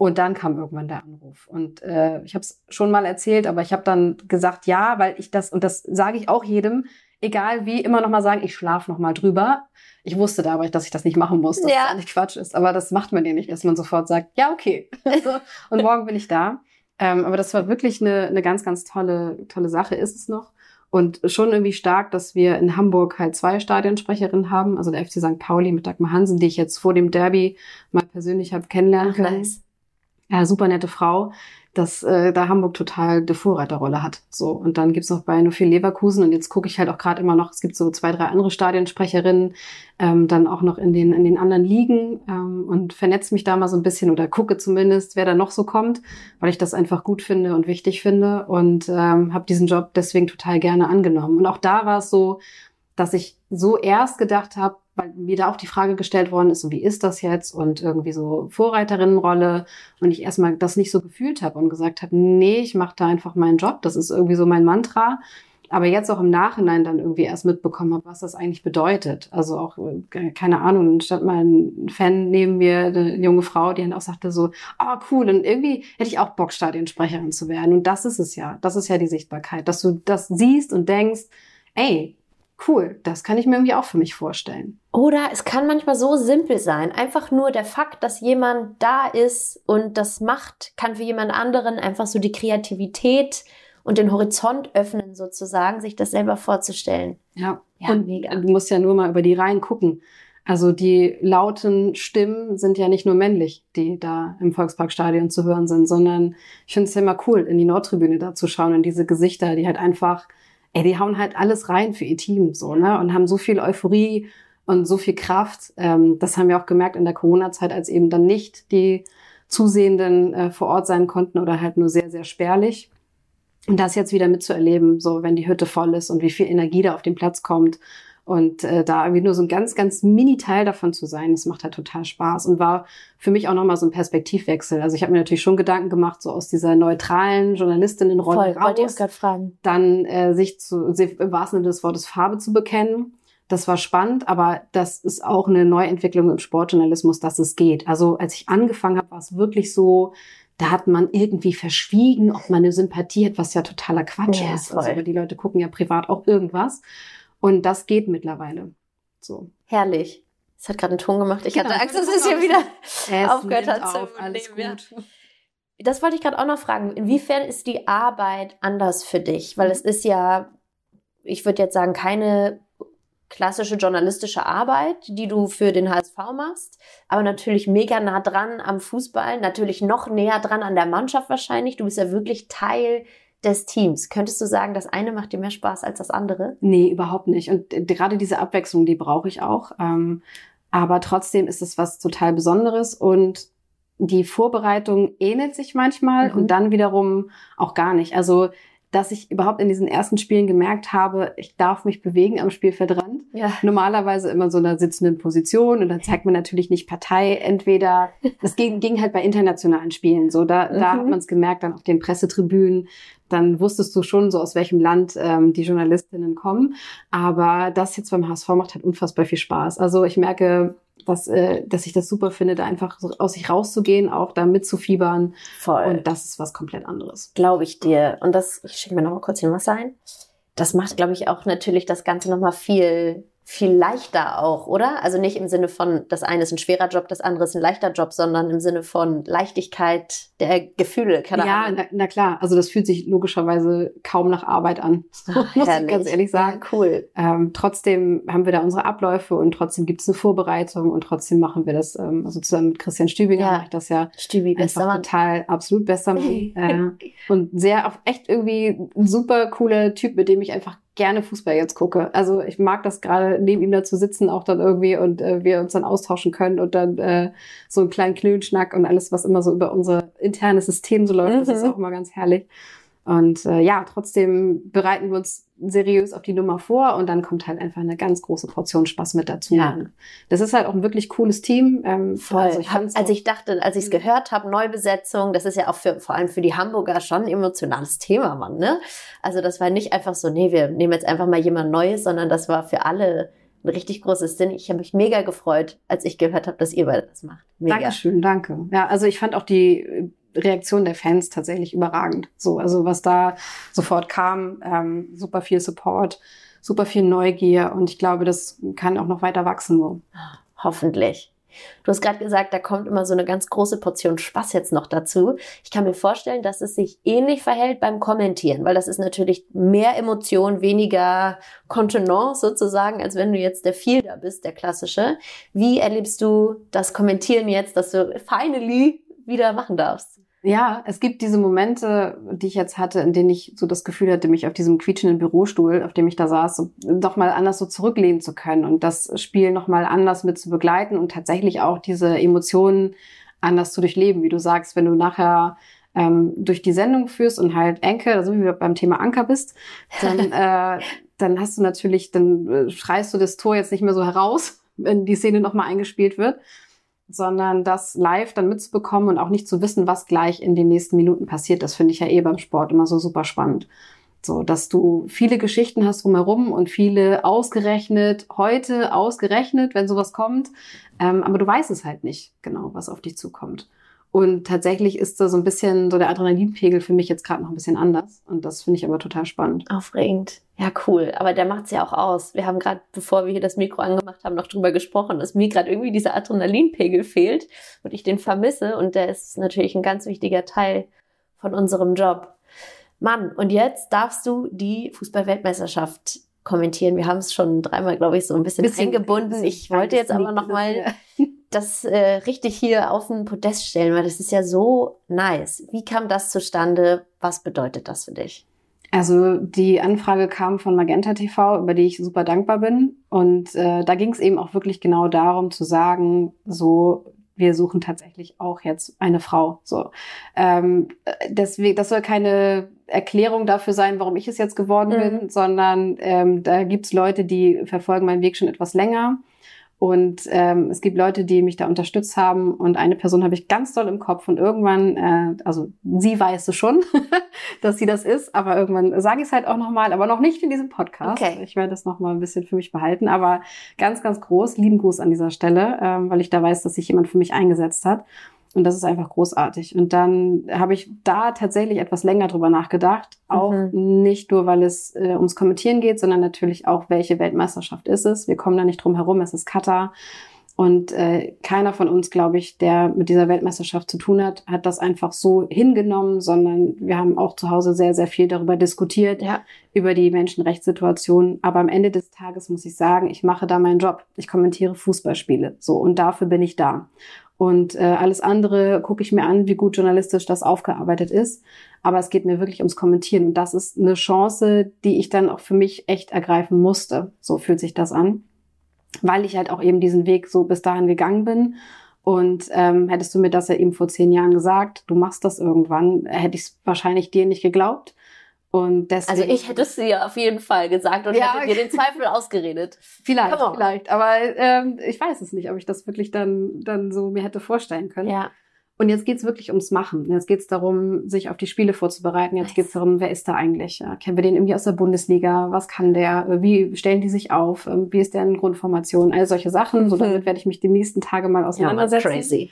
Und dann kam irgendwann der Anruf. Und äh, ich habe es schon mal erzählt, aber ich habe dann gesagt, ja, weil ich das, und das sage ich auch jedem, egal wie, immer noch mal sagen, ich schlafe noch mal drüber. Ich wusste da aber, dass ich das nicht machen muss, dass ja. das nicht Quatsch ist. Aber das macht man ja nicht, dass man sofort sagt, ja, okay. [LAUGHS] so, und morgen bin ich da. Ähm, aber das war wirklich eine, eine ganz, ganz tolle, tolle Sache, ist es noch. Und schon irgendwie stark, dass wir in Hamburg halt zwei Stadionsprecherinnen haben. Also der FC St. Pauli mit Dagmar Hansen, die ich jetzt vor dem Derby mal persönlich habe kennenlernen Ach, können. Nice ja, super nette Frau, dass äh, da Hamburg total die Vorreiterrolle hat. So und dann gibt's noch bei nur viel Leverkusen und jetzt gucke ich halt auch gerade immer noch. Es gibt so zwei, drei andere Stadionsprecherinnen, ähm, dann auch noch in den in den anderen Ligen ähm, und vernetze mich da mal so ein bisschen oder gucke zumindest, wer da noch so kommt, weil ich das einfach gut finde und wichtig finde und ähm, habe diesen Job deswegen total gerne angenommen. Und auch da war es so, dass ich so erst gedacht habe, weil mir da auch die Frage gestellt worden ist, so wie ist das jetzt und irgendwie so Vorreiterinnenrolle und ich erstmal das nicht so gefühlt habe und gesagt habe, nee, ich mache da einfach meinen Job, das ist irgendwie so mein Mantra. Aber jetzt auch im Nachhinein dann irgendwie erst mitbekommen habe, was das eigentlich bedeutet. Also auch, äh, keine Ahnung, stand mal ein Fan neben mir, eine junge Frau, die dann auch sagte so, ah oh, cool, und irgendwie hätte ich auch Bock, Stadionsprecherin zu werden. Und das ist es ja. Das ist ja die Sichtbarkeit, dass du das siehst und denkst, ey, cool, das kann ich mir irgendwie auch für mich vorstellen. Oder es kann manchmal so simpel sein. Einfach nur der Fakt, dass jemand da ist und das macht, kann für jemand anderen einfach so die Kreativität und den Horizont öffnen, sozusagen, sich das selber vorzustellen. Ja, ja und mega. du musst ja nur mal über die Reihen gucken. Also die lauten Stimmen sind ja nicht nur männlich, die da im Volksparkstadion zu hören sind, sondern ich finde es ja immer cool, in die Nordtribüne da zu schauen und diese Gesichter, die halt einfach ey, die hauen halt alles rein für ihr Team so, ne? Und haben so viel Euphorie und so viel Kraft. Ähm, das haben wir auch gemerkt in der Corona-Zeit, als eben dann nicht die Zusehenden äh, vor Ort sein konnten oder halt nur sehr, sehr spärlich. Und das jetzt wieder mitzuerleben, so wenn die Hütte voll ist und wie viel Energie da auf den Platz kommt und äh, da irgendwie nur so ein ganz, ganz Mini-Teil davon zu sein, das macht halt total Spaß und war für mich auch nochmal so ein Perspektivwechsel. Also ich habe mir natürlich schon Gedanken gemacht, so aus dieser neutralen Journalistinnenrolle Voll, raus, ich fragen. dann äh, sich zu, im wahrsten Sinne des Wortes Farbe zu bekennen. Das war spannend, aber das ist auch eine Neuentwicklung im Sportjournalismus, dass es geht. Also als ich angefangen habe, war es wirklich so, da hat man irgendwie verschwiegen, ob man eine Sympathie hat, was ja totaler Quatsch ja, ist. Also, aber die Leute gucken ja privat auch irgendwas. Und das geht mittlerweile. So. Herrlich. Es hat gerade einen Ton gemacht. Ich genau, hatte Angst, dass es hier wieder [LAUGHS] aufgehört hat. Auf, alles nehmen. gut. Das wollte ich gerade auch noch fragen. Inwiefern ist die Arbeit anders für dich? Weil es ist ja, ich würde jetzt sagen, keine klassische journalistische Arbeit, die du für den HSV machst, aber natürlich mega nah dran am Fußball, natürlich noch näher dran an der Mannschaft wahrscheinlich. Du bist ja wirklich Teil des Teams. Könntest du sagen, das eine macht dir mehr Spaß als das andere? Nee, überhaupt nicht. Und gerade diese Abwechslung, die brauche ich auch. Ähm, aber trotzdem ist es was total Besonderes und die Vorbereitung ähnelt sich manchmal mhm. und dann wiederum auch gar nicht. Also dass ich überhaupt in diesen ersten Spielen gemerkt habe, ich darf mich bewegen am Spielfeldrand. Ja. Normalerweise immer so in einer sitzenden Position und dann zeigt man natürlich nicht Partei. Entweder, [LAUGHS] das ging, ging halt bei internationalen Spielen so, da, mhm. da hat man es gemerkt, dann auf den Pressetribünen, dann wusstest du schon so, aus welchem Land ähm, die Journalistinnen kommen. Aber das jetzt beim HSV macht halt unfassbar viel Spaß. Also ich merke, dass, äh, dass ich das super finde, da einfach so aus sich rauszugehen, auch da mitzufiebern. Voll. Und das ist was komplett anderes. Glaube ich dir. Und das, ich schicke mir noch mal kurz hier Wasser ein. Das macht, glaube ich, auch natürlich das Ganze noch mal viel viel leichter auch, oder? Also nicht im Sinne von, das eine ist ein schwerer Job, das andere ist ein leichter Job, sondern im Sinne von Leichtigkeit der Gefühle. Keine ja, na, na, klar. Also das fühlt sich logischerweise kaum nach Arbeit an. Ach, [LAUGHS] muss ich ganz ehrlich sagen. Ja, cool. Ähm, trotzdem haben wir da unsere Abläufe und trotzdem gibt es eine Vorbereitung und trotzdem machen wir das, ähm, also zusammen mit Christian Stübinger ja. mache ich das ja Stübi, einfach Mann. total absolut besser Mann. [LAUGHS] äh, und sehr auf echt irgendwie ein super cooler Typ, mit dem ich einfach gerne Fußball jetzt gucke. Also ich mag das gerade, neben ihm da zu sitzen, auch dann irgendwie und äh, wir uns dann austauschen können und dann äh, so einen kleinen Knödelschnack und alles, was immer so über unser internes System so läuft, mhm. das ist mhm. auch immer ganz herrlich. Und äh, ja, trotzdem bereiten wir uns seriös auf die Nummer vor und dann kommt halt einfach eine ganz große Portion Spaß mit dazu. Ja. Das ist halt auch ein wirklich cooles Team. Ähm, Voll. Also ich, als ich dachte, als ich es mhm. gehört habe, Neubesetzung, das ist ja auch für, vor allem für die Hamburger schon ein emotionales Thema, Mann. Ne? Also das war nicht einfach so, nee, wir nehmen jetzt einfach mal jemand Neues, sondern das war für alle ein richtig großes Sinn. Ich habe mich mega gefreut, als ich gehört habe, dass ihr beide das macht. Mega. Dankeschön, danke. Ja, also ich fand auch die Reaktion der Fans tatsächlich überragend. So, also was da sofort kam, ähm, super viel Support, super viel Neugier und ich glaube, das kann auch noch weiter wachsen. So. Hoffentlich. Du hast gerade gesagt, da kommt immer so eine ganz große Portion Spaß jetzt noch dazu. Ich kann mir vorstellen, dass es sich ähnlich verhält beim Kommentieren, weil das ist natürlich mehr Emotion, weniger Kontenance sozusagen, als wenn du jetzt der Fielder bist, der klassische. Wie erlebst du das Kommentieren jetzt, dass du finally wieder machen darfst? Ja, es gibt diese Momente, die ich jetzt hatte, in denen ich so das Gefühl hatte, mich auf diesem quietschenden Bürostuhl, auf dem ich da saß, so, doch mal anders so zurücklehnen zu können und das Spiel noch mal anders mit zu begleiten und tatsächlich auch diese Emotionen anders zu durchleben, wie du sagst, wenn du nachher ähm, durch die Sendung führst und halt Enke, also wie wir beim Thema Anker bist, dann, [LAUGHS] äh, dann hast du natürlich, dann äh, schreist du das Tor jetzt nicht mehr so heraus, wenn die Szene noch mal eingespielt wird, sondern das live dann mitzubekommen und auch nicht zu wissen, was gleich in den nächsten Minuten passiert, das finde ich ja eh beim Sport immer so super spannend. So, dass du viele Geschichten hast drumherum und viele ausgerechnet, heute ausgerechnet, wenn sowas kommt, ähm, aber du weißt es halt nicht genau, was auf dich zukommt. Und tatsächlich ist da so ein bisschen so der Adrenalinpegel für mich jetzt gerade noch ein bisschen anders. Und das finde ich aber total spannend. Aufregend. Ja, cool. Aber der macht's ja auch aus. Wir haben gerade, bevor wir hier das Mikro angemacht haben, noch drüber gesprochen, dass mir gerade irgendwie dieser Adrenalinpegel fehlt und ich den vermisse. Und der ist natürlich ein ganz wichtiger Teil von unserem Job. Mann, und jetzt darfst du die Fußballweltmeisterschaft kommentieren. Wir haben es schon dreimal, glaube ich, so ein bisschen, bisschen eingebunden. Ich wollte jetzt aber noch mal [LAUGHS] das äh, richtig hier auf den Podest stellen, weil das ist ja so nice. Wie kam das zustande? Was bedeutet das für dich? Also die Anfrage kam von Magenta TV, über die ich super dankbar bin. Und äh, da ging es eben auch wirklich genau darum zu sagen, so wir suchen tatsächlich auch jetzt eine Frau. So, ähm, deswegen, das soll keine Erklärung dafür sein, warum ich es jetzt geworden mhm. bin, sondern ähm, da gibt's Leute, die verfolgen meinen Weg schon etwas länger und ähm, es gibt Leute, die mich da unterstützt haben. Und eine Person habe ich ganz doll im Kopf. Und irgendwann, äh, also sie weiß es schon, [LAUGHS] dass sie das ist, aber irgendwann sage ich es halt auch nochmal, aber noch nicht in diesem Podcast. Okay. Ich werde das nochmal ein bisschen für mich behalten. Aber ganz, ganz groß, lieben Gruß an dieser Stelle, ähm, weil ich da weiß, dass sich jemand für mich eingesetzt hat. Und das ist einfach großartig. Und dann habe ich da tatsächlich etwas länger drüber nachgedacht. Auch mhm. nicht nur, weil es äh, ums Kommentieren geht, sondern natürlich auch, welche Weltmeisterschaft ist es. Wir kommen da nicht drum herum, es ist Katar. Und äh, keiner von uns, glaube ich, der mit dieser Weltmeisterschaft zu tun hat, hat das einfach so hingenommen, sondern wir haben auch zu Hause sehr, sehr viel darüber diskutiert, ja. über die Menschenrechtssituation. Aber am Ende des Tages muss ich sagen, ich mache da meinen Job. Ich kommentiere Fußballspiele. So, und dafür bin ich da. Und äh, alles andere gucke ich mir an, wie gut journalistisch das aufgearbeitet ist. Aber es geht mir wirklich ums Kommentieren. Und das ist eine Chance, die ich dann auch für mich echt ergreifen musste. So fühlt sich das an weil ich halt auch eben diesen Weg so bis dahin gegangen bin. Und ähm, hättest du mir das ja eben vor zehn Jahren gesagt, du machst das irgendwann, hätte ich es wahrscheinlich dir nicht geglaubt. Und deswegen, also ich hätte es dir auf jeden Fall gesagt und ja, hätte dir den Zweifel ausgeredet. Vielleicht, vielleicht. Aber ähm, ich weiß es nicht, ob ich das wirklich dann, dann so mir hätte vorstellen können. Ja. Und jetzt geht's wirklich ums Machen. Jetzt geht's darum, sich auf die Spiele vorzubereiten. Jetzt geht's darum, wer ist da eigentlich? Ja, kennen wir den irgendwie aus der Bundesliga? Was kann der? Wie stellen die sich auf? Ähm, wie ist deren Grundformation? All solche Sachen. So damit [LAUGHS] werde ich mich die nächsten Tage mal auseinandersetzen. Ja, crazy.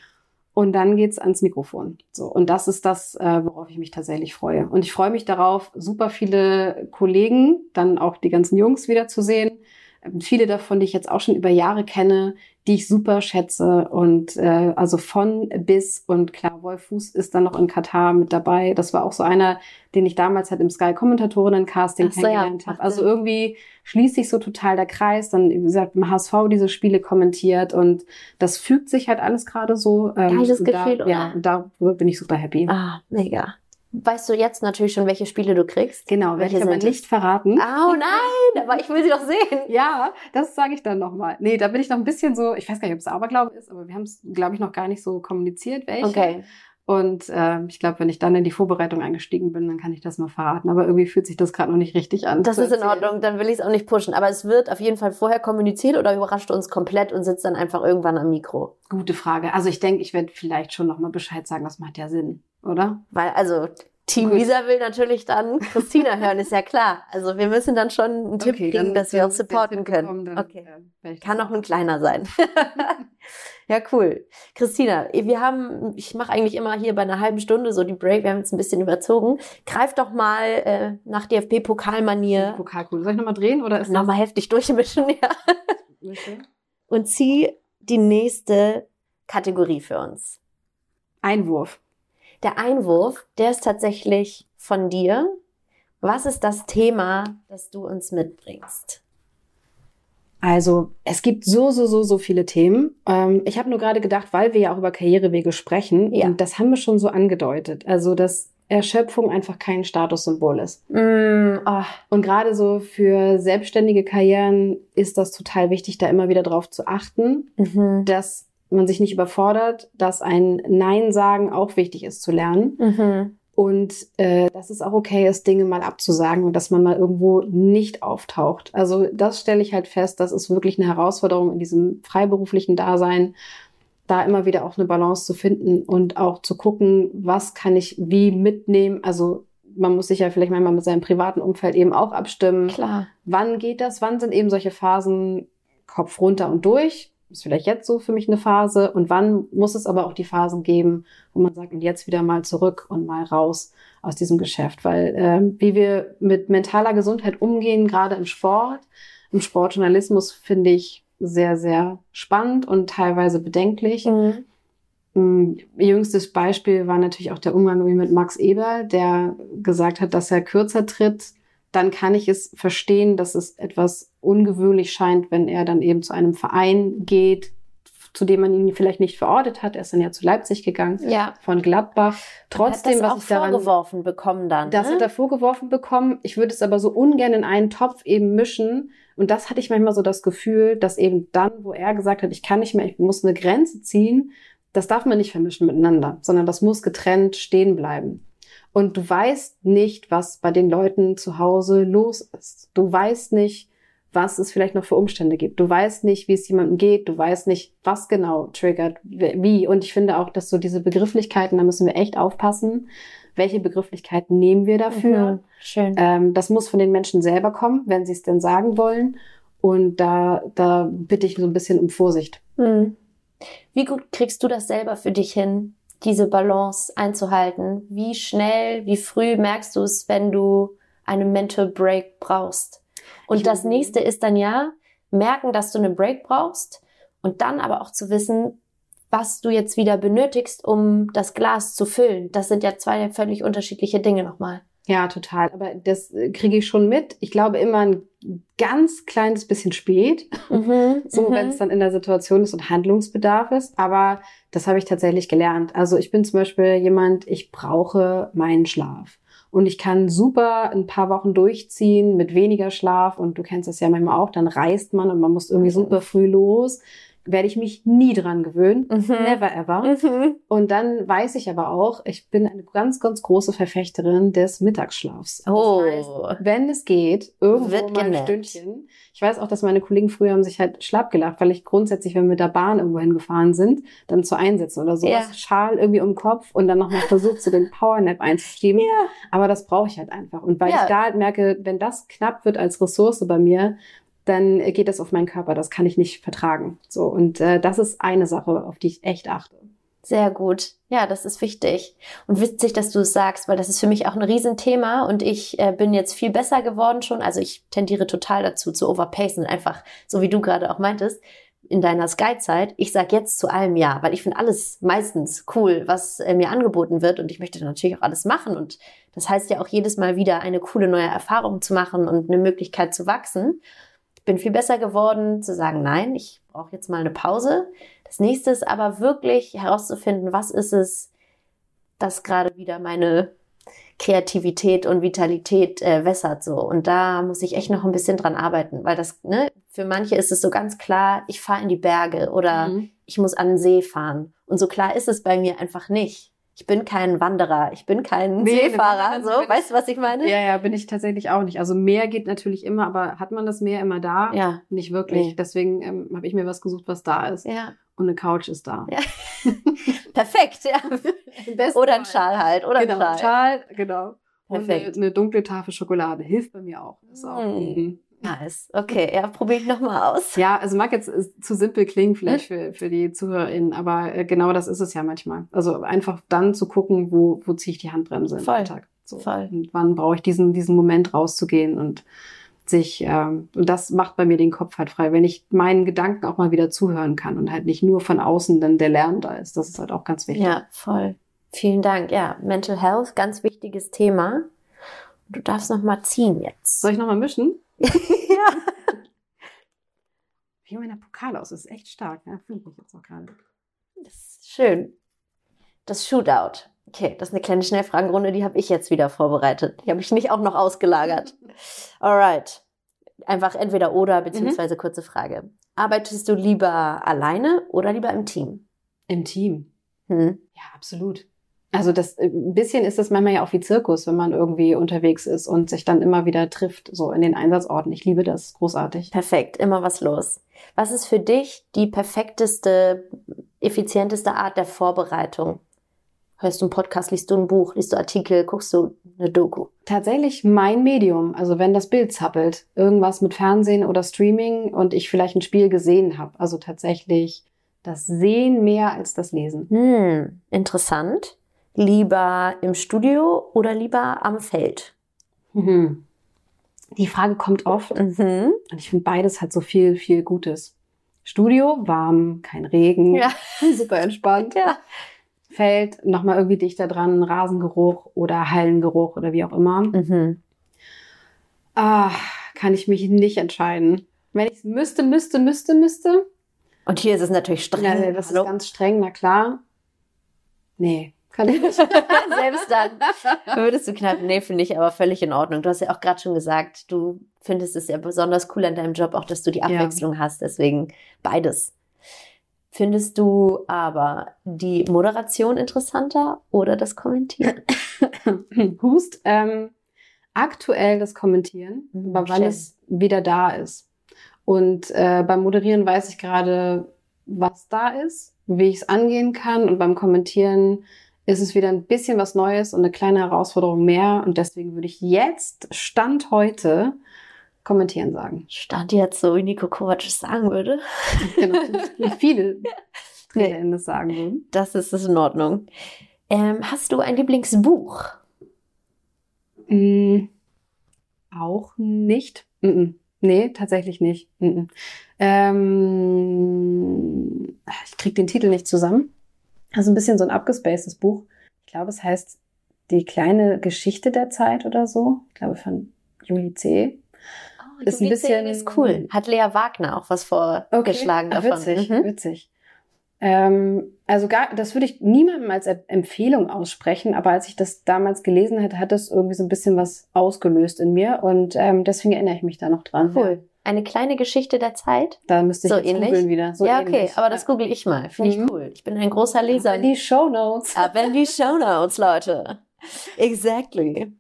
Und dann geht's ans Mikrofon. So und das ist das, äh, worauf ich mich tatsächlich freue. Und ich freue mich darauf, super viele Kollegen, dann auch die ganzen Jungs wieder zu sehen. Ähm, viele davon, die ich jetzt auch schon über Jahre kenne, die ich super schätze. Und äh, also von bis und klar, Wolf Fuß ist dann noch in Katar mit dabei. Das war auch so einer, den ich damals halt im Sky Kommentatorinnen-Casting so, kennengelernt ja, habe. Also irgendwie schließt sich so total der Kreis. Dann, wie gesagt, im HSV diese Spiele kommentiert und das fügt sich halt alles gerade so. Ähm, Geiles Gefühl, da, oder? Ja, da bin ich super happy. Ah, mega. Weißt du jetzt natürlich schon, welche Spiele du kriegst? Genau, werde ich aber nicht verraten. Oh nein, aber ich will sie doch sehen. [LAUGHS] ja, das sage ich dann nochmal. Nee, da bin ich noch ein bisschen so, ich weiß gar nicht, ob es Aberglaube ist, aber wir haben es, glaube ich, noch gar nicht so kommuniziert, welche. Okay. Und äh, ich glaube, wenn ich dann in die Vorbereitung eingestiegen bin, dann kann ich das mal verraten. Aber irgendwie fühlt sich das gerade noch nicht richtig an. Das ist in Ordnung, dann will ich es auch nicht pushen. Aber es wird auf jeden Fall vorher kommuniziert oder überrascht du uns komplett und sitzt dann einfach irgendwann am Mikro? Gute Frage. Also ich denke, ich werde vielleicht schon nochmal Bescheid sagen, das macht ja Sinn oder? Weil, also Team Gut. Lisa will natürlich dann Christina [LAUGHS] hören, ist ja klar. Also wir müssen dann schon einen Tipp okay, kriegen, dass wir uns supporten können. Dann, okay. Äh, Kann auch ein kleiner sein. [LAUGHS] ja, cool. Christina, wir haben, ich mache eigentlich immer hier bei einer halben Stunde so die Break, wir haben jetzt ein bisschen überzogen. Greif doch mal äh, nach DFB-Pokalmanier. Pokalkugel. Soll ich nochmal drehen oder ist Nochmal heftig durchmischen, [LAUGHS] ja. Okay. Und zieh die nächste Kategorie für uns. Einwurf. Der Einwurf, der ist tatsächlich von dir. Was ist das Thema, das du uns mitbringst? Also es gibt so, so, so, so viele Themen. Ähm, ich habe nur gerade gedacht, weil wir ja auch über Karrierewege sprechen, ja. und das haben wir schon so angedeutet. Also dass Erschöpfung einfach kein Statussymbol ist. Mm, oh. Und gerade so für selbstständige Karrieren ist das total wichtig, da immer wieder drauf zu achten, mhm. dass man sich nicht überfordert, dass ein Nein sagen auch wichtig ist zu lernen. Mhm. Und äh, dass es auch okay ist, Dinge mal abzusagen und dass man mal irgendwo nicht auftaucht. Also das stelle ich halt fest, das ist wirklich eine Herausforderung in diesem freiberuflichen Dasein, da immer wieder auch eine Balance zu finden und auch zu gucken, was kann ich wie mitnehmen. Also man muss sich ja vielleicht manchmal mit seinem privaten Umfeld eben auch abstimmen. Klar. Wann geht das? Wann sind eben solche Phasen Kopf runter und durch? Ist vielleicht jetzt so für mich eine Phase und wann muss es aber auch die Phasen geben, wo man sagt, und jetzt wieder mal zurück und mal raus aus diesem Geschäft, weil äh, wie wir mit mentaler Gesundheit umgehen, gerade im Sport, im Sportjournalismus finde ich sehr, sehr spannend und teilweise bedenklich. Mhm. Mm, jüngstes Beispiel war natürlich auch der Umgang mit Max Eber, der gesagt hat, dass er kürzer tritt dann kann ich es verstehen, dass es etwas ungewöhnlich scheint, wenn er dann eben zu einem Verein geht, zu dem man ihn vielleicht nicht verortet hat. Er ist dann ja zu Leipzig gegangen, ja. von Gladbach. Trotzdem, hat das was auch ich daran, vorgeworfen bekommen dann. Das ne? hat er vorgeworfen bekommen. Ich würde es aber so ungern in einen Topf eben mischen. Und das hatte ich manchmal so das Gefühl, dass eben dann, wo er gesagt hat, ich kann nicht mehr, ich muss eine Grenze ziehen, das darf man nicht vermischen miteinander, sondern das muss getrennt stehen bleiben und du weißt nicht, was bei den Leuten zu Hause los ist. Du weißt nicht, was es vielleicht noch für Umstände gibt. Du weißt nicht, wie es jemandem geht. Du weißt nicht, was genau triggert, wie. Und ich finde auch, dass so diese Begrifflichkeiten, da müssen wir echt aufpassen. Welche Begrifflichkeiten nehmen wir dafür? Mhm, schön. Ähm, das muss von den Menschen selber kommen, wenn sie es denn sagen wollen. Und da, da bitte ich so ein bisschen um Vorsicht. Mhm. Wie gut kriegst du das selber für dich hin, diese Balance einzuhalten? Wie schnell, wie früh merkst du es, wenn du einen Mental Break brauchst? Und das nächste ist dann ja, merken, dass du einen Break brauchst und dann aber auch zu wissen, was du jetzt wieder benötigst, um das Glas zu füllen. Das sind ja zwei völlig unterschiedliche Dinge nochmal. Ja, total. Aber das äh, kriege ich schon mit. Ich glaube immer ein ganz kleines bisschen spät, mhm, [LAUGHS] so mhm. wenn es dann in der Situation ist und Handlungsbedarf ist. Aber das habe ich tatsächlich gelernt. Also ich bin zum Beispiel jemand, ich brauche meinen Schlaf. Und ich kann super ein paar Wochen durchziehen mit weniger Schlaf. Und du kennst das ja manchmal auch, dann reist man und man muss irgendwie mhm. super früh los werde ich mich nie dran gewöhnen. Mhm. Never ever. Mhm. Und dann weiß ich aber auch, ich bin eine ganz, ganz große Verfechterin des Mittagsschlafs. Oh. Das heißt, wenn es geht, irgendwo Wird mal ein Stündchen. Ich weiß auch, dass meine Kollegen früher haben sich halt schlapp gelacht, weil ich grundsätzlich, wenn wir mit der Bahn irgendwo hingefahren sind, dann zu einsetzen oder so. Ja. Schal irgendwie um den Kopf und dann nochmal versucht, so den Powernap einzuschieben. Ja. Aber das brauche ich halt einfach. Und weil ja. ich da halt merke, wenn das knapp wird als Ressource bei mir, dann geht das auf meinen Körper. Das kann ich nicht vertragen. So und äh, das ist eine Sache, auf die ich echt achte. Sehr gut. Ja, das ist wichtig. Und witzig, dass du es sagst, weil das ist für mich auch ein Riesenthema und ich äh, bin jetzt viel besser geworden schon. Also ich tendiere total dazu, zu overpacen, einfach so wie du gerade auch meintest in deiner Sky-Zeit. Ich sag jetzt zu allem Ja, weil ich finde alles meistens cool, was äh, mir angeboten wird und ich möchte natürlich auch alles machen und das heißt ja auch jedes Mal wieder eine coole neue Erfahrung zu machen und eine Möglichkeit zu wachsen bin viel besser geworden zu sagen, nein, ich brauche jetzt mal eine Pause. Das nächste ist aber wirklich herauszufinden, was ist es, das gerade wieder meine Kreativität und Vitalität äh, wässert so. Und da muss ich echt noch ein bisschen dran arbeiten, weil das, ne, für manche ist es so ganz klar, ich fahre in die Berge oder mhm. ich muss an den See fahren. Und so klar ist es bei mir einfach nicht ich bin kein Wanderer, ich bin kein nee, Seefahrer, so, weißt du, was ich meine? Ja, ja, bin ich tatsächlich auch nicht. Also Meer geht natürlich immer, aber hat man das Meer immer da? Ja. Nicht wirklich. Nee. Deswegen ähm, habe ich mir was gesucht, was da ist. Ja. Und eine Couch ist da. Ja. [LAUGHS] Perfekt, ja. oder ein Schal halt, oder genau, ein Schal. Schal, genau. Perfekt. Und eine, eine, dunkle Tafel Schokolade hilft bei mir auch. Das auch. Mm. Nice. Okay, ja, probiere ich nochmal aus. Ja, also mag jetzt zu simpel klingen vielleicht für, für die ZuhörerInnen, aber äh, genau das ist es ja manchmal. Also einfach dann zu gucken, wo, wo ziehe ich die Handbremse Voll. im Alltag. So. Voll. Und wann brauche ich diesen, diesen Moment rauszugehen und sich, ähm, und das macht bei mir den Kopf halt frei, wenn ich meinen Gedanken auch mal wieder zuhören kann und halt nicht nur von außen dann der Lärm da ist. Das ist halt auch ganz wichtig. Ja, voll. Vielen Dank. Ja, Mental Health, ganz wichtiges Thema. Du darfst noch mal ziehen jetzt. Soll ich noch mal mischen? [LAUGHS] ja. Wie mein Pokal aus, das ist echt stark. Ja, Fühle mich jetzt auch gerade. Das ist schön. Das Shootout. Okay, das ist eine kleine Schnellfragenrunde, die habe ich jetzt wieder vorbereitet. Die habe ich nicht auch noch ausgelagert. [LAUGHS] Alright. Einfach entweder oder, beziehungsweise mhm. kurze Frage. Arbeitest du lieber alleine oder lieber im Team? Im Team. Hm. Ja, absolut. Also das äh, ein bisschen ist das manchmal ja auch wie Zirkus, wenn man irgendwie unterwegs ist und sich dann immer wieder trifft, so in den Einsatzorten. Ich liebe das, großartig. Perfekt, immer was los. Was ist für dich die perfekteste, effizienteste Art der Vorbereitung? Hörst du einen Podcast, liest du ein Buch, liest du Artikel, guckst du eine Doku? Tatsächlich mein Medium. Also wenn das Bild zappelt, irgendwas mit Fernsehen oder Streaming und ich vielleicht ein Spiel gesehen habe. Also tatsächlich das Sehen mehr als das Lesen. Hm, interessant. Lieber im Studio oder lieber am Feld? Mhm. Die Frage kommt oft. Mhm. Und ich finde beides hat so viel, viel Gutes. Studio, warm, kein Regen, ja. [LAUGHS] super entspannt. Ja. Feld, nochmal irgendwie dichter dran, Rasengeruch oder Hallengeruch oder wie auch immer. Mhm. Ah, kann ich mich nicht entscheiden. Wenn ich es müsste, müsste, müsste, müsste. Und hier ist es natürlich streng. Ja, das ist ganz streng, na klar. Nee, kann ich nicht. [LAUGHS] Selbst dann würdest du knapp, nee, finde ich aber völlig in Ordnung. Du hast ja auch gerade schon gesagt, du findest es ja besonders cool an deinem Job, auch dass du die Abwechslung ja. hast. Deswegen beides. Findest du aber die Moderation interessanter oder das Kommentieren? [LAUGHS] Hust. Ähm, aktuell das Kommentieren, mhm, aber weil es wieder da ist. Und äh, beim Moderieren weiß ich gerade, was da ist, wie ich es angehen kann. Und beim Kommentieren ist es wieder ein bisschen was Neues und eine kleine Herausforderung mehr. Und deswegen würde ich jetzt, Stand heute, kommentieren sagen. Stand jetzt so, wie Nico Kovac es sagen würde. genau, [LAUGHS] wie viele. TrainerInnen das sagen würden. Das ist das in Ordnung. Ähm, hast du ein Lieblingsbuch? Mm, auch nicht. Mm -mm. Nee, tatsächlich nicht. Ähm, ich krieg den Titel nicht zusammen. Also ein bisschen so ein abgespacedes Buch. Ich glaube, es heißt Die kleine Geschichte der Zeit oder so. Ich glaube von Julie C. Oh, ist Julie ein bisschen C ist cool. Hat Lea Wagner auch was vorgeschlagen okay. davon. Witzig, mhm. witzig. Ähm, also gar, das würde ich niemandem als Empfehlung aussprechen, aber als ich das damals gelesen hatte, hat das irgendwie so ein bisschen was ausgelöst in mir und ähm, deswegen erinnere ich mich da noch dran. Cool. Eine kleine Geschichte der Zeit. Da müsste ich so jetzt ähnlich. googeln wieder. So ja, okay, ähnlich. aber das google ich mal. Finde ich mhm. cool. Ich bin ein großer Leser. Aber die Show Notes. Aber in die Show Notes, Leute. Exactly.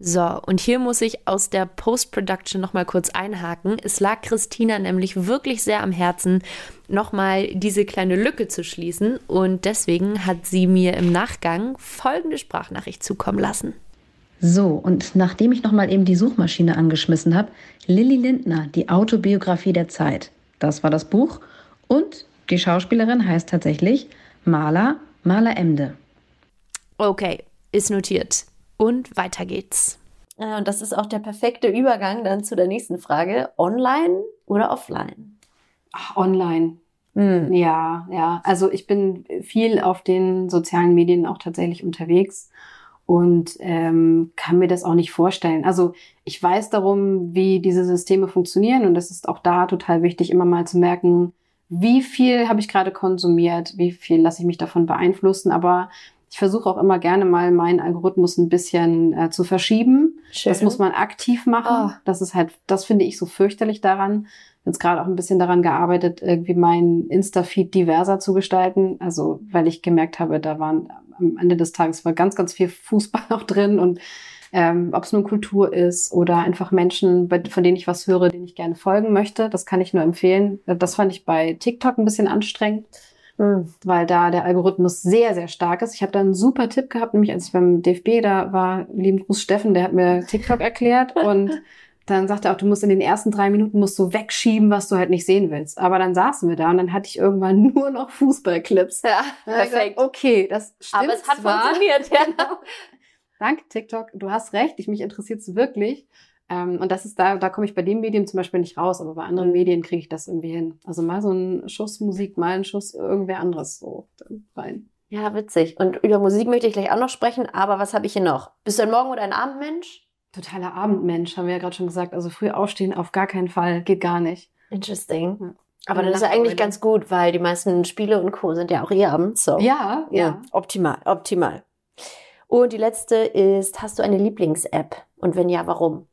So, und hier muss ich aus der Post-Production nochmal kurz einhaken. Es lag Christina nämlich wirklich sehr am Herzen, nochmal diese kleine Lücke zu schließen. Und deswegen hat sie mir im Nachgang folgende Sprachnachricht zukommen lassen. So, und nachdem ich nochmal eben die Suchmaschine angeschmissen habe, Lilly Lindner, die Autobiografie der Zeit. Das war das Buch. Und die Schauspielerin heißt tatsächlich Maler, Maler Emde. Okay, ist notiert. Und weiter geht's. Und das ist auch der perfekte Übergang dann zu der nächsten Frage. Online oder offline? Ach, online. Hm. Ja, ja. Also ich bin viel auf den sozialen Medien auch tatsächlich unterwegs und ähm, kann mir das auch nicht vorstellen. Also ich weiß darum, wie diese Systeme funktionieren und es ist auch da total wichtig, immer mal zu merken, wie viel habe ich gerade konsumiert, wie viel lasse ich mich davon beeinflussen, aber ich versuche auch immer gerne mal meinen Algorithmus ein bisschen äh, zu verschieben. Schön. Das muss man aktiv machen. Oh. Das ist halt, das finde ich so fürchterlich daran. Jetzt gerade auch ein bisschen daran gearbeitet, irgendwie meinen Insta-Feed diverser zu gestalten. Also, weil ich gemerkt habe, da waren am Ende des Tages war ganz, ganz viel Fußball [LAUGHS] auch drin und ähm, ob es nun Kultur ist oder einfach Menschen, von denen ich was höre, denen ich gerne folgen möchte. Das kann ich nur empfehlen. Das fand ich bei TikTok ein bisschen anstrengend Mhm. weil da der Algorithmus sehr, sehr stark ist. Ich habe da einen super Tipp gehabt, nämlich als ich beim DFB da war, lieben Gruß Steffen, der hat mir TikTok erklärt und [LAUGHS] dann sagte er auch, du musst in den ersten drei Minuten musst du wegschieben, was du halt nicht sehen willst. Aber dann saßen wir da und dann hatte ich irgendwann [LAUGHS] nur noch Fußballclips. Ja, perfekt. Gesagt, okay, das stimmt Aber es hat zwar. funktioniert, [LAUGHS] ja. Genau. Danke, TikTok. Du hast recht. Ich mich interessiert es wirklich. Ähm, und das ist da, da komme ich bei dem Medium zum Beispiel nicht raus, aber bei anderen mhm. Medien kriege ich das irgendwie hin. Also mal so ein Schuss Musik, mal ein Schuss irgendwer anderes so rein. Ja, witzig. Und über Musik möchte ich gleich auch noch sprechen, aber was habe ich hier noch? Bist du ein Morgen- oder ein Abendmensch? Totaler Abendmensch, haben wir ja gerade schon gesagt. Also früh aufstehen auf gar keinen Fall, geht gar nicht. Interesting. Ja. Aber dann ist ja eigentlich ganz gut, weil die meisten Spiele und Co. sind ja auch eh abends. So. Ja, ja, ja. Optimal, optimal. Und die letzte ist, hast du eine Lieblings-App? Und wenn ja, warum?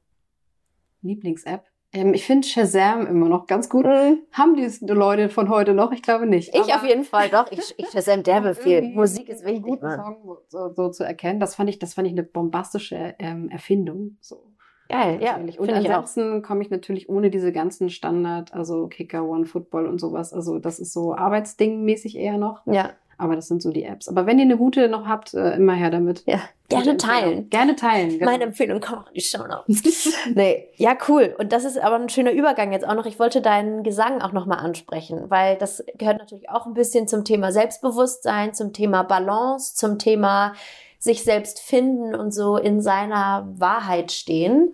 Lieblings-App. Ähm, ich finde Shazam immer noch ganz gut. Mhm. Haben die Leute von heute noch? Ich glaube nicht. Ich auf jeden Fall doch. Ich, ich Shazam derbe viel. Musik ist wichtig. Einen guten Song so, so, zu erkennen. Das fand ich, das fand ich eine bombastische ähm, Erfindung. So. Geil, ja. Und ansonsten komme ich natürlich ohne diese ganzen Standard, also Kicker, One Football und sowas. Also das ist so Arbeitsding-mäßig eher noch. Ja. Aber das sind so die Apps. Aber wenn ihr eine gute noch habt, äh, immer her damit. Ja, gerne teilen. Gerne teilen. Genau. Meine Empfehlung kommt in die Show Notes. [LAUGHS] nee, ja, cool. Und das ist aber ein schöner Übergang jetzt auch noch. Ich wollte deinen Gesang auch nochmal ansprechen, weil das gehört natürlich auch ein bisschen zum Thema Selbstbewusstsein, zum Thema Balance, zum Thema sich selbst finden und so in seiner Wahrheit stehen.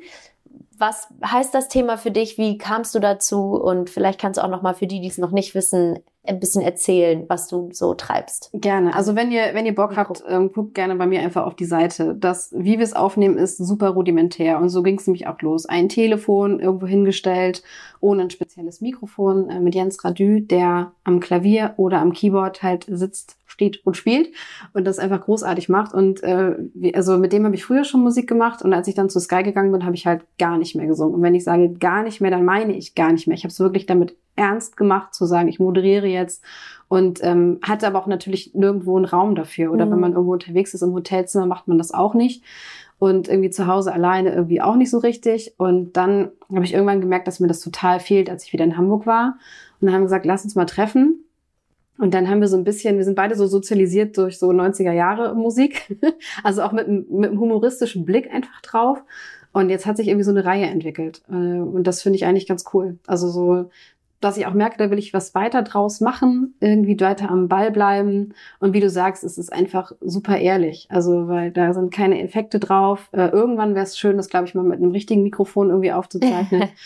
Was heißt das Thema für dich? Wie kamst du dazu? Und vielleicht kannst du auch noch mal für die, die es noch nicht wissen, ein bisschen erzählen, was du so treibst. Gerne. Also wenn ihr, wenn ihr Bock habt, ähm, guckt gerne bei mir einfach auf die Seite. Das, wie wir es aufnehmen, ist super rudimentär. Und so ging es nämlich auch los. Ein Telefon irgendwo hingestellt, ohne ein spezielles Mikrofon, äh, mit Jens Radü, der am Klavier oder am Keyboard halt sitzt, steht und spielt und das einfach großartig macht. Und äh, also mit dem habe ich früher schon Musik gemacht und als ich dann zu Sky gegangen bin, habe ich halt gar nicht mehr gesungen. Und wenn ich sage gar nicht mehr, dann meine ich gar nicht mehr. Ich habe es wirklich damit ernst gemacht, zu sagen, ich moderiere jetzt und ähm, hatte aber auch natürlich nirgendwo einen Raum dafür. Oder mhm. wenn man irgendwo unterwegs ist im Hotelzimmer, macht man das auch nicht. Und irgendwie zu Hause alleine irgendwie auch nicht so richtig. Und dann habe ich irgendwann gemerkt, dass mir das total fehlt, als ich wieder in Hamburg war. Und dann haben wir gesagt, lass uns mal treffen. Und dann haben wir so ein bisschen, wir sind beide so sozialisiert durch so 90er Jahre Musik. [LAUGHS] also auch mit, mit einem humoristischen Blick einfach drauf. Und jetzt hat sich irgendwie so eine Reihe entwickelt. Äh, und das finde ich eigentlich ganz cool. Also so dass ich auch merke, da will ich was weiter draus machen, irgendwie weiter am Ball bleiben. Und wie du sagst, es ist einfach super ehrlich. Also, weil da sind keine Effekte drauf. Äh, irgendwann wäre es schön, das, glaube ich, mal mit einem richtigen Mikrofon irgendwie aufzuzeichnen. [LAUGHS]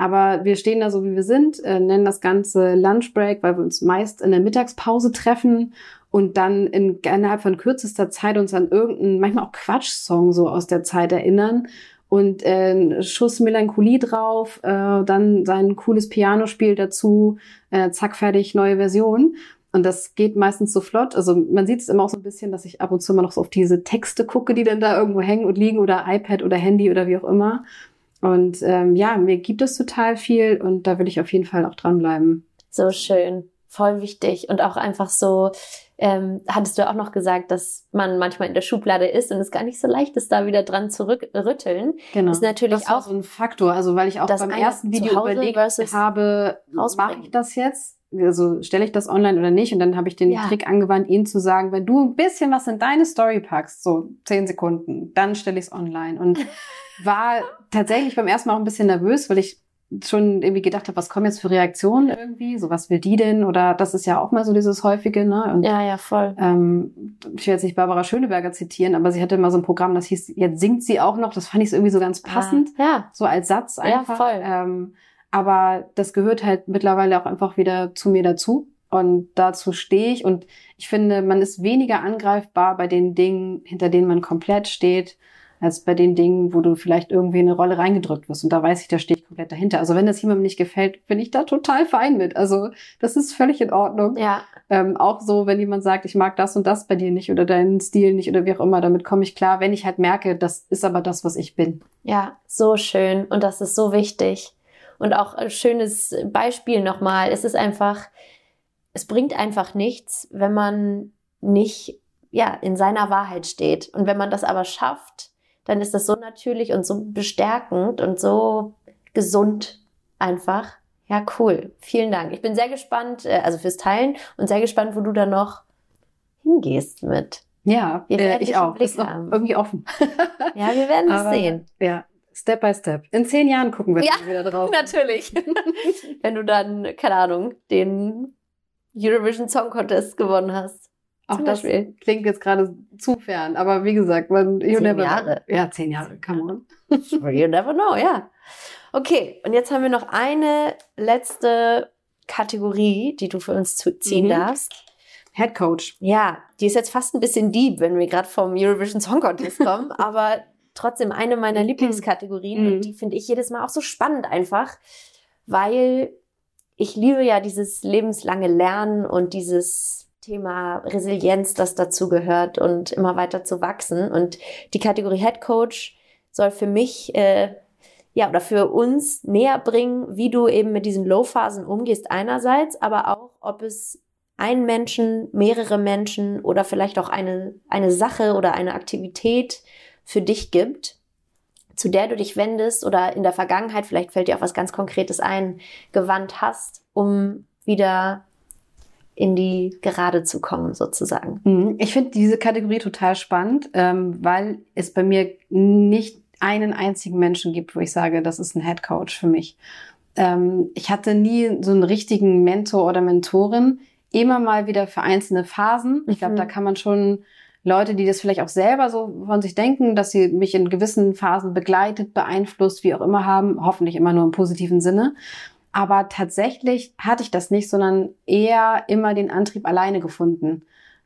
Aber wir stehen da so, wie wir sind, äh, nennen das Ganze Lunchbreak, weil wir uns meist in der Mittagspause treffen und dann in, innerhalb von kürzester Zeit uns an irgendeinen, manchmal auch Quatsch-Song so aus der Zeit erinnern und äh, ein Schuss Melancholie drauf, äh, dann sein cooles Pianospiel dazu, äh, zack, fertig, neue Version. Und das geht meistens so flott. Also man sieht es immer auch so ein bisschen, dass ich ab und zu mal noch so auf diese Texte gucke, die dann da irgendwo hängen und liegen oder iPad oder Handy oder wie auch immer. Und ähm, ja, mir gibt es total viel und da will ich auf jeden Fall auch dranbleiben. So schön, voll wichtig und auch einfach so ähm, hattest du auch noch gesagt, dass man manchmal in der Schublade ist und es gar nicht so leicht ist, da wieder dran zu rütteln. Genau. Ist natürlich das auch so ein Faktor. Also weil ich auch beim ersten Video überlegt habe, mache ich das jetzt? Also stelle ich das online oder nicht? Und dann habe ich den ja. Trick angewandt, ihnen zu sagen, wenn du ein bisschen was in deine Story packst, so zehn Sekunden, dann stelle ich es online. Und [LAUGHS] war tatsächlich beim ersten Mal auch ein bisschen nervös, weil ich schon irgendwie gedacht habe, was kommen jetzt für Reaktionen irgendwie? So, was will die denn? Oder das ist ja auch mal so dieses häufige, ne? Und, ja, ja, voll. Ähm, ich will jetzt nicht Barbara Schöneberger zitieren, aber sie hatte mal so ein Programm, das hieß, jetzt singt sie auch noch. Das fand ich so irgendwie so ganz ah, passend. Ah, ja. So als Satz einfach. Ja, voll. Ähm, aber das gehört halt mittlerweile auch einfach wieder zu mir dazu. Und dazu stehe ich. Und ich finde, man ist weniger angreifbar bei den Dingen, hinter denen man komplett steht als bei den Dingen, wo du vielleicht irgendwie eine Rolle reingedrückt wirst. Und da weiß ich, da stehe ich komplett dahinter. Also wenn das jemandem nicht gefällt, bin ich da total fein mit. Also das ist völlig in Ordnung. Ja. Ähm, auch so, wenn jemand sagt, ich mag das und das bei dir nicht oder deinen Stil nicht oder wie auch immer, damit komme ich klar, wenn ich halt merke, das ist aber das, was ich bin. Ja, so schön. Und das ist so wichtig. Und auch ein schönes Beispiel nochmal. Es ist einfach, es bringt einfach nichts, wenn man nicht ja, in seiner Wahrheit steht. Und wenn man das aber schafft, dann ist das so natürlich und so bestärkend und so gesund einfach. Ja, cool. Vielen Dank. Ich bin sehr gespannt, äh, also fürs Teilen und sehr gespannt, wo du da noch hingehst mit. Ja, äh, ich auch. Blick ist noch irgendwie offen. ja, wir werden es [LAUGHS] sehen. Ja, Step by Step. In zehn Jahren gucken wir ja, wieder drauf. Natürlich. [LAUGHS] Wenn du dann, keine Ahnung, den Eurovision Song Contest gewonnen hast. Auch das klingt jetzt gerade zu fern, aber wie gesagt, man, you zehn never Jahre. Know. Ja, zehn Jahre, come on. you never know, ja. Okay, und jetzt haben wir noch eine letzte Kategorie, die du für uns ziehen mhm. darfst. Head Coach. Ja, die ist jetzt fast ein bisschen deep, wenn wir gerade vom Eurovision Song Contest kommen, [LAUGHS] aber trotzdem eine meiner Lieblingskategorien mhm. und die finde ich jedes Mal auch so spannend einfach, weil ich liebe ja dieses lebenslange Lernen und dieses Thema Resilienz, das dazu gehört und immer weiter zu wachsen. Und die Kategorie Head Coach soll für mich, äh, ja, oder für uns näher bringen, wie du eben mit diesen Low-Phasen umgehst einerseits, aber auch, ob es einen Menschen, mehrere Menschen oder vielleicht auch eine, eine Sache oder eine Aktivität für dich gibt, zu der du dich wendest oder in der Vergangenheit, vielleicht fällt dir auch was ganz Konkretes ein, gewandt hast, um wieder in die Gerade zu kommen, sozusagen. Mhm. Ich finde diese Kategorie total spannend, ähm, weil es bei mir nicht einen einzigen Menschen gibt, wo ich sage, das ist ein Head Coach für mich. Ähm, ich hatte nie so einen richtigen Mentor oder Mentorin, immer mal wieder für einzelne Phasen. Ich glaube, mhm. da kann man schon Leute, die das vielleicht auch selber so von sich denken, dass sie mich in gewissen Phasen begleitet, beeinflusst, wie auch immer haben, hoffentlich immer nur im positiven Sinne. Aber tatsächlich hatte ich das nicht, sondern eher immer den Antrieb alleine gefunden.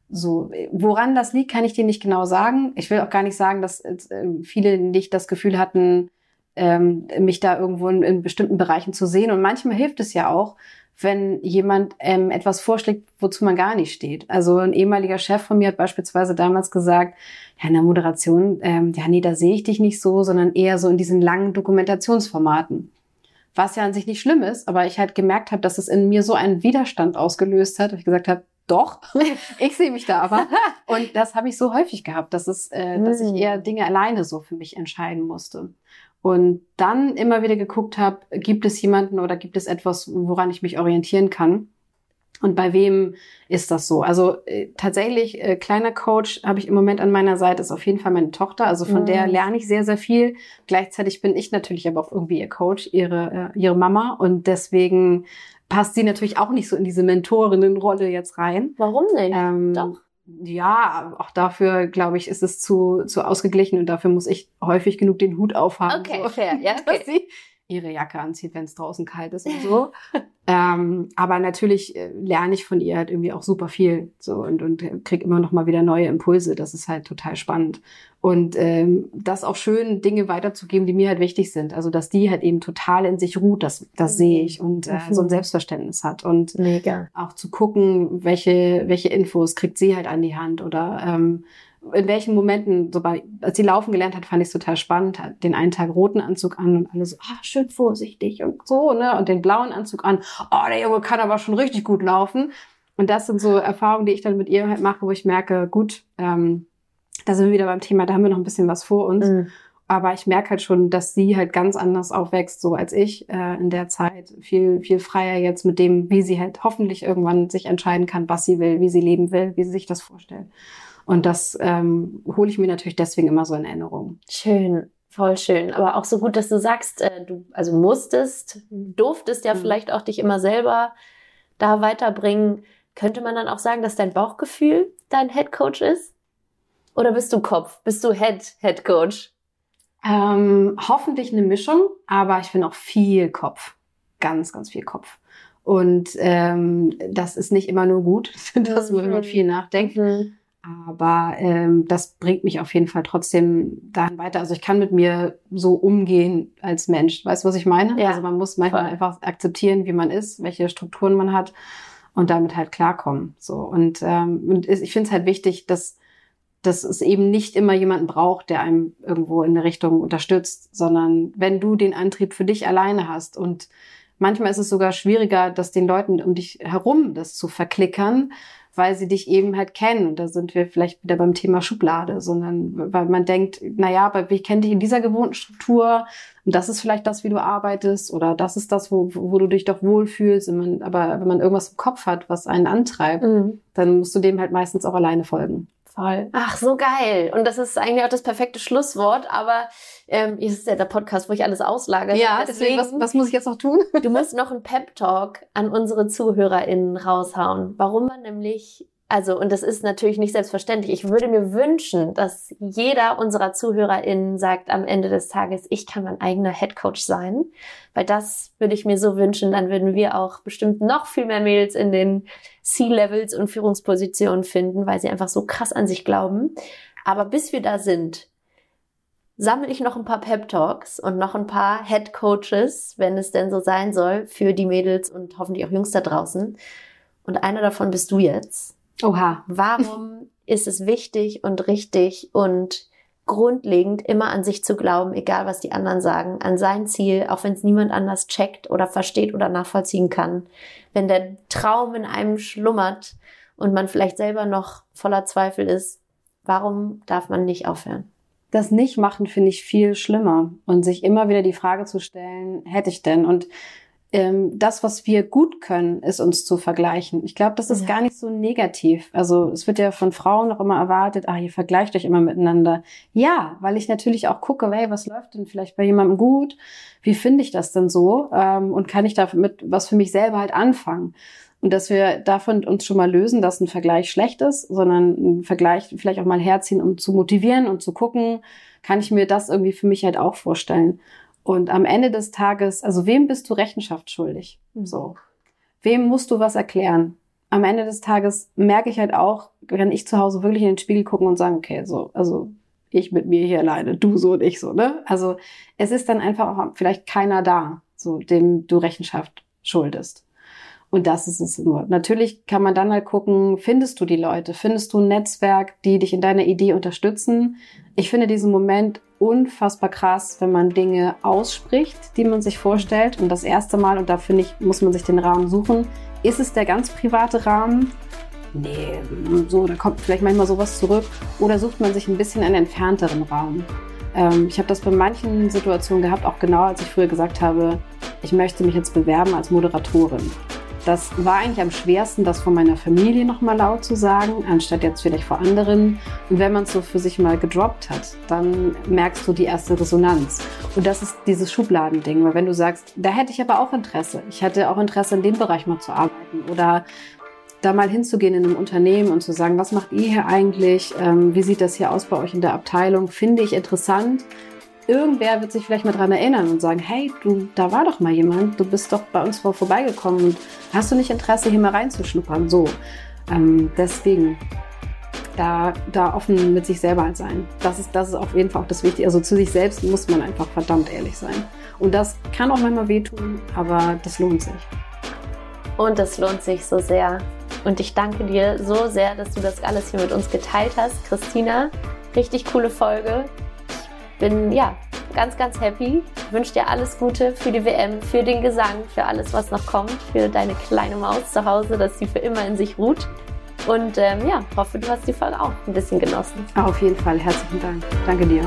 So, woran das liegt, kann ich dir nicht genau sagen. Ich will auch gar nicht sagen, dass äh, viele nicht das Gefühl hatten, ähm, mich da irgendwo in, in, bestimmten Bereichen zu sehen. Und manchmal hilft es ja auch, wenn jemand ähm, etwas vorschlägt, wozu man gar nicht steht. Also ein ehemaliger Chef von mir hat beispielsweise damals gesagt, ja, in der Moderation, ähm, ja, nee, da sehe ich dich nicht so, sondern eher so in diesen langen Dokumentationsformaten was ja an sich nicht schlimm ist, aber ich halt gemerkt habe, dass es in mir so einen Widerstand ausgelöst hat, dass ich gesagt habe, doch, [LAUGHS] ich sehe mich da aber. [LAUGHS] Und das habe ich so häufig gehabt, dass es, äh, dass ich eher Dinge alleine so für mich entscheiden musste. Und dann immer wieder geguckt habe, gibt es jemanden oder gibt es etwas, woran ich mich orientieren kann? Und bei wem ist das so? Also äh, tatsächlich, äh, kleiner Coach habe ich im Moment an meiner Seite, ist auf jeden Fall meine Tochter. Also von mhm. der lerne ich sehr, sehr viel. Gleichzeitig bin ich natürlich aber auch irgendwie ihr Coach, ihre, äh, ihre Mama. Und deswegen passt sie natürlich auch nicht so in diese Mentorinnenrolle jetzt rein. Warum nicht? Ähm, Doch. Ja, auch dafür, glaube ich, ist es zu, zu ausgeglichen und dafür muss ich häufig genug den Hut aufhaben. Okay, so, fair, ja. [LAUGHS] Okay ihre Jacke anzieht, wenn es draußen kalt ist und so. [LAUGHS] ähm, aber natürlich äh, lerne ich von ihr halt irgendwie auch super viel so und, und krieg immer noch mal wieder neue Impulse. Das ist halt total spannend. Und ähm, das auch schön, Dinge weiterzugeben, die mir halt wichtig sind. Also dass die halt eben total in sich ruht, das, das sehe ich und äh, so ein mhm. Selbstverständnis hat. Und Mega. auch zu gucken, welche, welche Infos kriegt sie halt an die Hand oder ähm, in welchen Momenten, so bei, als sie laufen gelernt hat, fand ich es total spannend, hat den einen Tag roten Anzug an und alle so, ah, schön vorsichtig und so, ne, und den blauen Anzug an, oh, der Junge kann aber schon richtig gut laufen. Und das sind so Erfahrungen, die ich dann mit ihr halt mache, wo ich merke, gut, ähm, da sind wir wieder beim Thema, da haben wir noch ein bisschen was vor uns. Mhm. Aber ich merke halt schon, dass sie halt ganz anders aufwächst, so als ich äh, in der Zeit. Viel, viel freier jetzt mit dem, wie sie halt hoffentlich irgendwann sich entscheiden kann, was sie will, wie sie leben will, wie sie sich das vorstellt. Und das ähm, hole ich mir natürlich deswegen immer so in Erinnerung. Schön. Voll schön. Aber auch so gut, dass du sagst, äh, du also musstest, durftest ja mhm. vielleicht auch dich immer selber da weiterbringen. Könnte man dann auch sagen, dass dein Bauchgefühl dein Head Coach ist? Oder bist du Kopf? Bist du Head, Head Coach? Ähm, hoffentlich eine Mischung, aber ich bin auch viel Kopf. Ganz, ganz viel Kopf. Und ähm, das ist nicht immer nur gut, [LAUGHS] dass man mhm. viel nachdenkt. Mhm. Aber ähm, das bringt mich auf jeden Fall trotzdem dahin weiter. Also ich kann mit mir so umgehen als Mensch. Weißt du, was ich meine? Ja, also man muss manchmal voll. einfach akzeptieren, wie man ist, welche Strukturen man hat und damit halt klarkommen. So und, ähm, und ich finde es halt wichtig, dass dass es eben nicht immer jemanden braucht, der einem irgendwo in eine Richtung unterstützt, sondern wenn du den Antrieb für dich alleine hast und manchmal ist es sogar schwieriger, das den Leuten um dich herum das zu verklickern, weil sie dich eben halt kennen. Und da sind wir vielleicht wieder beim Thema Schublade, sondern weil man denkt, na ja, aber ich kenne dich in dieser gewohnten Struktur und das ist vielleicht das, wie du arbeitest oder das ist das, wo, wo du dich doch wohlfühlst. Man, aber wenn man irgendwas im Kopf hat, was einen antreibt, mhm. dann musst du dem halt meistens auch alleine folgen. Voll. Ach, so geil. Und das ist eigentlich auch das perfekte Schlusswort, aber ähm, es ist ja der Podcast, wo ich alles auslage. Ja, deswegen, deswegen was, was muss ich jetzt noch tun? [LAUGHS] du musst noch einen Pep-Talk an unsere ZuhörerInnen raushauen. Warum man nämlich also, und das ist natürlich nicht selbstverständlich. Ich würde mir wünschen, dass jeder unserer ZuhörerInnen sagt am Ende des Tages, ich kann mein eigener Headcoach sein. Weil das würde ich mir so wünschen. Dann würden wir auch bestimmt noch viel mehr Mädels in den C-Levels und Führungspositionen finden, weil sie einfach so krass an sich glauben. Aber bis wir da sind, sammle ich noch ein paar Pep Talks und noch ein paar Head Coaches, wenn es denn so sein soll, für die Mädels und hoffentlich auch Jungs da draußen. Und einer davon bist du jetzt. Oha. Warum [LAUGHS] ist es wichtig und richtig und grundlegend immer an sich zu glauben, egal was die anderen sagen, an sein Ziel, auch wenn es niemand anders checkt oder versteht oder nachvollziehen kann. Wenn der Traum in einem schlummert und man vielleicht selber noch voller Zweifel ist, warum darf man nicht aufhören? Das Nicht-Machen finde ich viel schlimmer und sich immer wieder die Frage zu stellen, hätte ich denn? Und ähm, das, was wir gut können, ist uns zu vergleichen. Ich glaube, das ist ja. gar nicht so negativ. Also es wird ja von Frauen noch immer erwartet, ah, ihr vergleicht euch immer miteinander. Ja, weil ich natürlich auch gucke, hey, was läuft denn vielleicht bei jemandem gut? Wie finde ich das denn so? Ähm, und kann ich damit was für mich selber halt anfangen? Und dass wir davon uns schon mal lösen, dass ein Vergleich schlecht ist, sondern ein Vergleich vielleicht auch mal herziehen, um zu motivieren und zu gucken, kann ich mir das irgendwie für mich halt auch vorstellen. Und am Ende des Tages, also wem bist du Rechenschaft schuldig? Mhm. So. Wem musst du was erklären? Am Ende des Tages merke ich halt auch, wenn ich zu Hause wirklich in den Spiegel gucken und sagen, okay, so, also ich mit mir hier alleine, du so und ich so, ne? Also es ist dann einfach auch vielleicht keiner da, so dem du Rechenschaft schuldest. Und das ist es nur. Natürlich kann man dann halt gucken, findest du die Leute? Findest du ein Netzwerk, die dich in deiner Idee unterstützen? Ich finde diesen Moment unfassbar krass, wenn man Dinge ausspricht, die man sich vorstellt. Und das erste Mal, und da finde ich, muss man sich den Rahmen suchen, ist es der ganz private Rahmen? Nee, so, da kommt vielleicht manchmal sowas zurück. Oder sucht man sich ein bisschen einen entfernteren Raum? Ähm, ich habe das bei manchen Situationen gehabt, auch genau als ich früher gesagt habe, ich möchte mich jetzt bewerben als Moderatorin. Das war eigentlich am schwersten, das von meiner Familie nochmal laut zu sagen, anstatt jetzt vielleicht vor anderen. Und wenn man es so für sich mal gedroppt hat, dann merkst du die erste Resonanz. Und das ist dieses Schubladending, weil wenn du sagst, da hätte ich aber auch Interesse, ich hätte auch Interesse in dem Bereich mal zu arbeiten oder da mal hinzugehen in einem Unternehmen und zu sagen, was macht ihr hier eigentlich? Ähm, wie sieht das hier aus bei euch in der Abteilung? Finde ich interessant irgendwer wird sich vielleicht mal dran erinnern und sagen, hey, du, da war doch mal jemand, du bist doch bei uns vor vorbeigekommen und hast du nicht Interesse, hier mal reinzuschnuppern? So, ähm, deswegen da, da offen mit sich selber sein. Das ist, das ist auf jeden Fall auch das Wichtige. Also zu sich selbst muss man einfach verdammt ehrlich sein. Und das kann auch manchmal wehtun, aber das lohnt sich. Und das lohnt sich so sehr. Und ich danke dir so sehr, dass du das alles hier mit uns geteilt hast, Christina. Richtig coole Folge bin ja ganz, ganz happy. Wünsche dir alles Gute für die WM, für den Gesang, für alles, was noch kommt, für deine kleine Maus zu Hause, dass sie für immer in sich ruht. Und ähm, ja, hoffe, du hast die Folge auch ein bisschen genossen. Auf jeden Fall. Herzlichen Dank. Danke dir.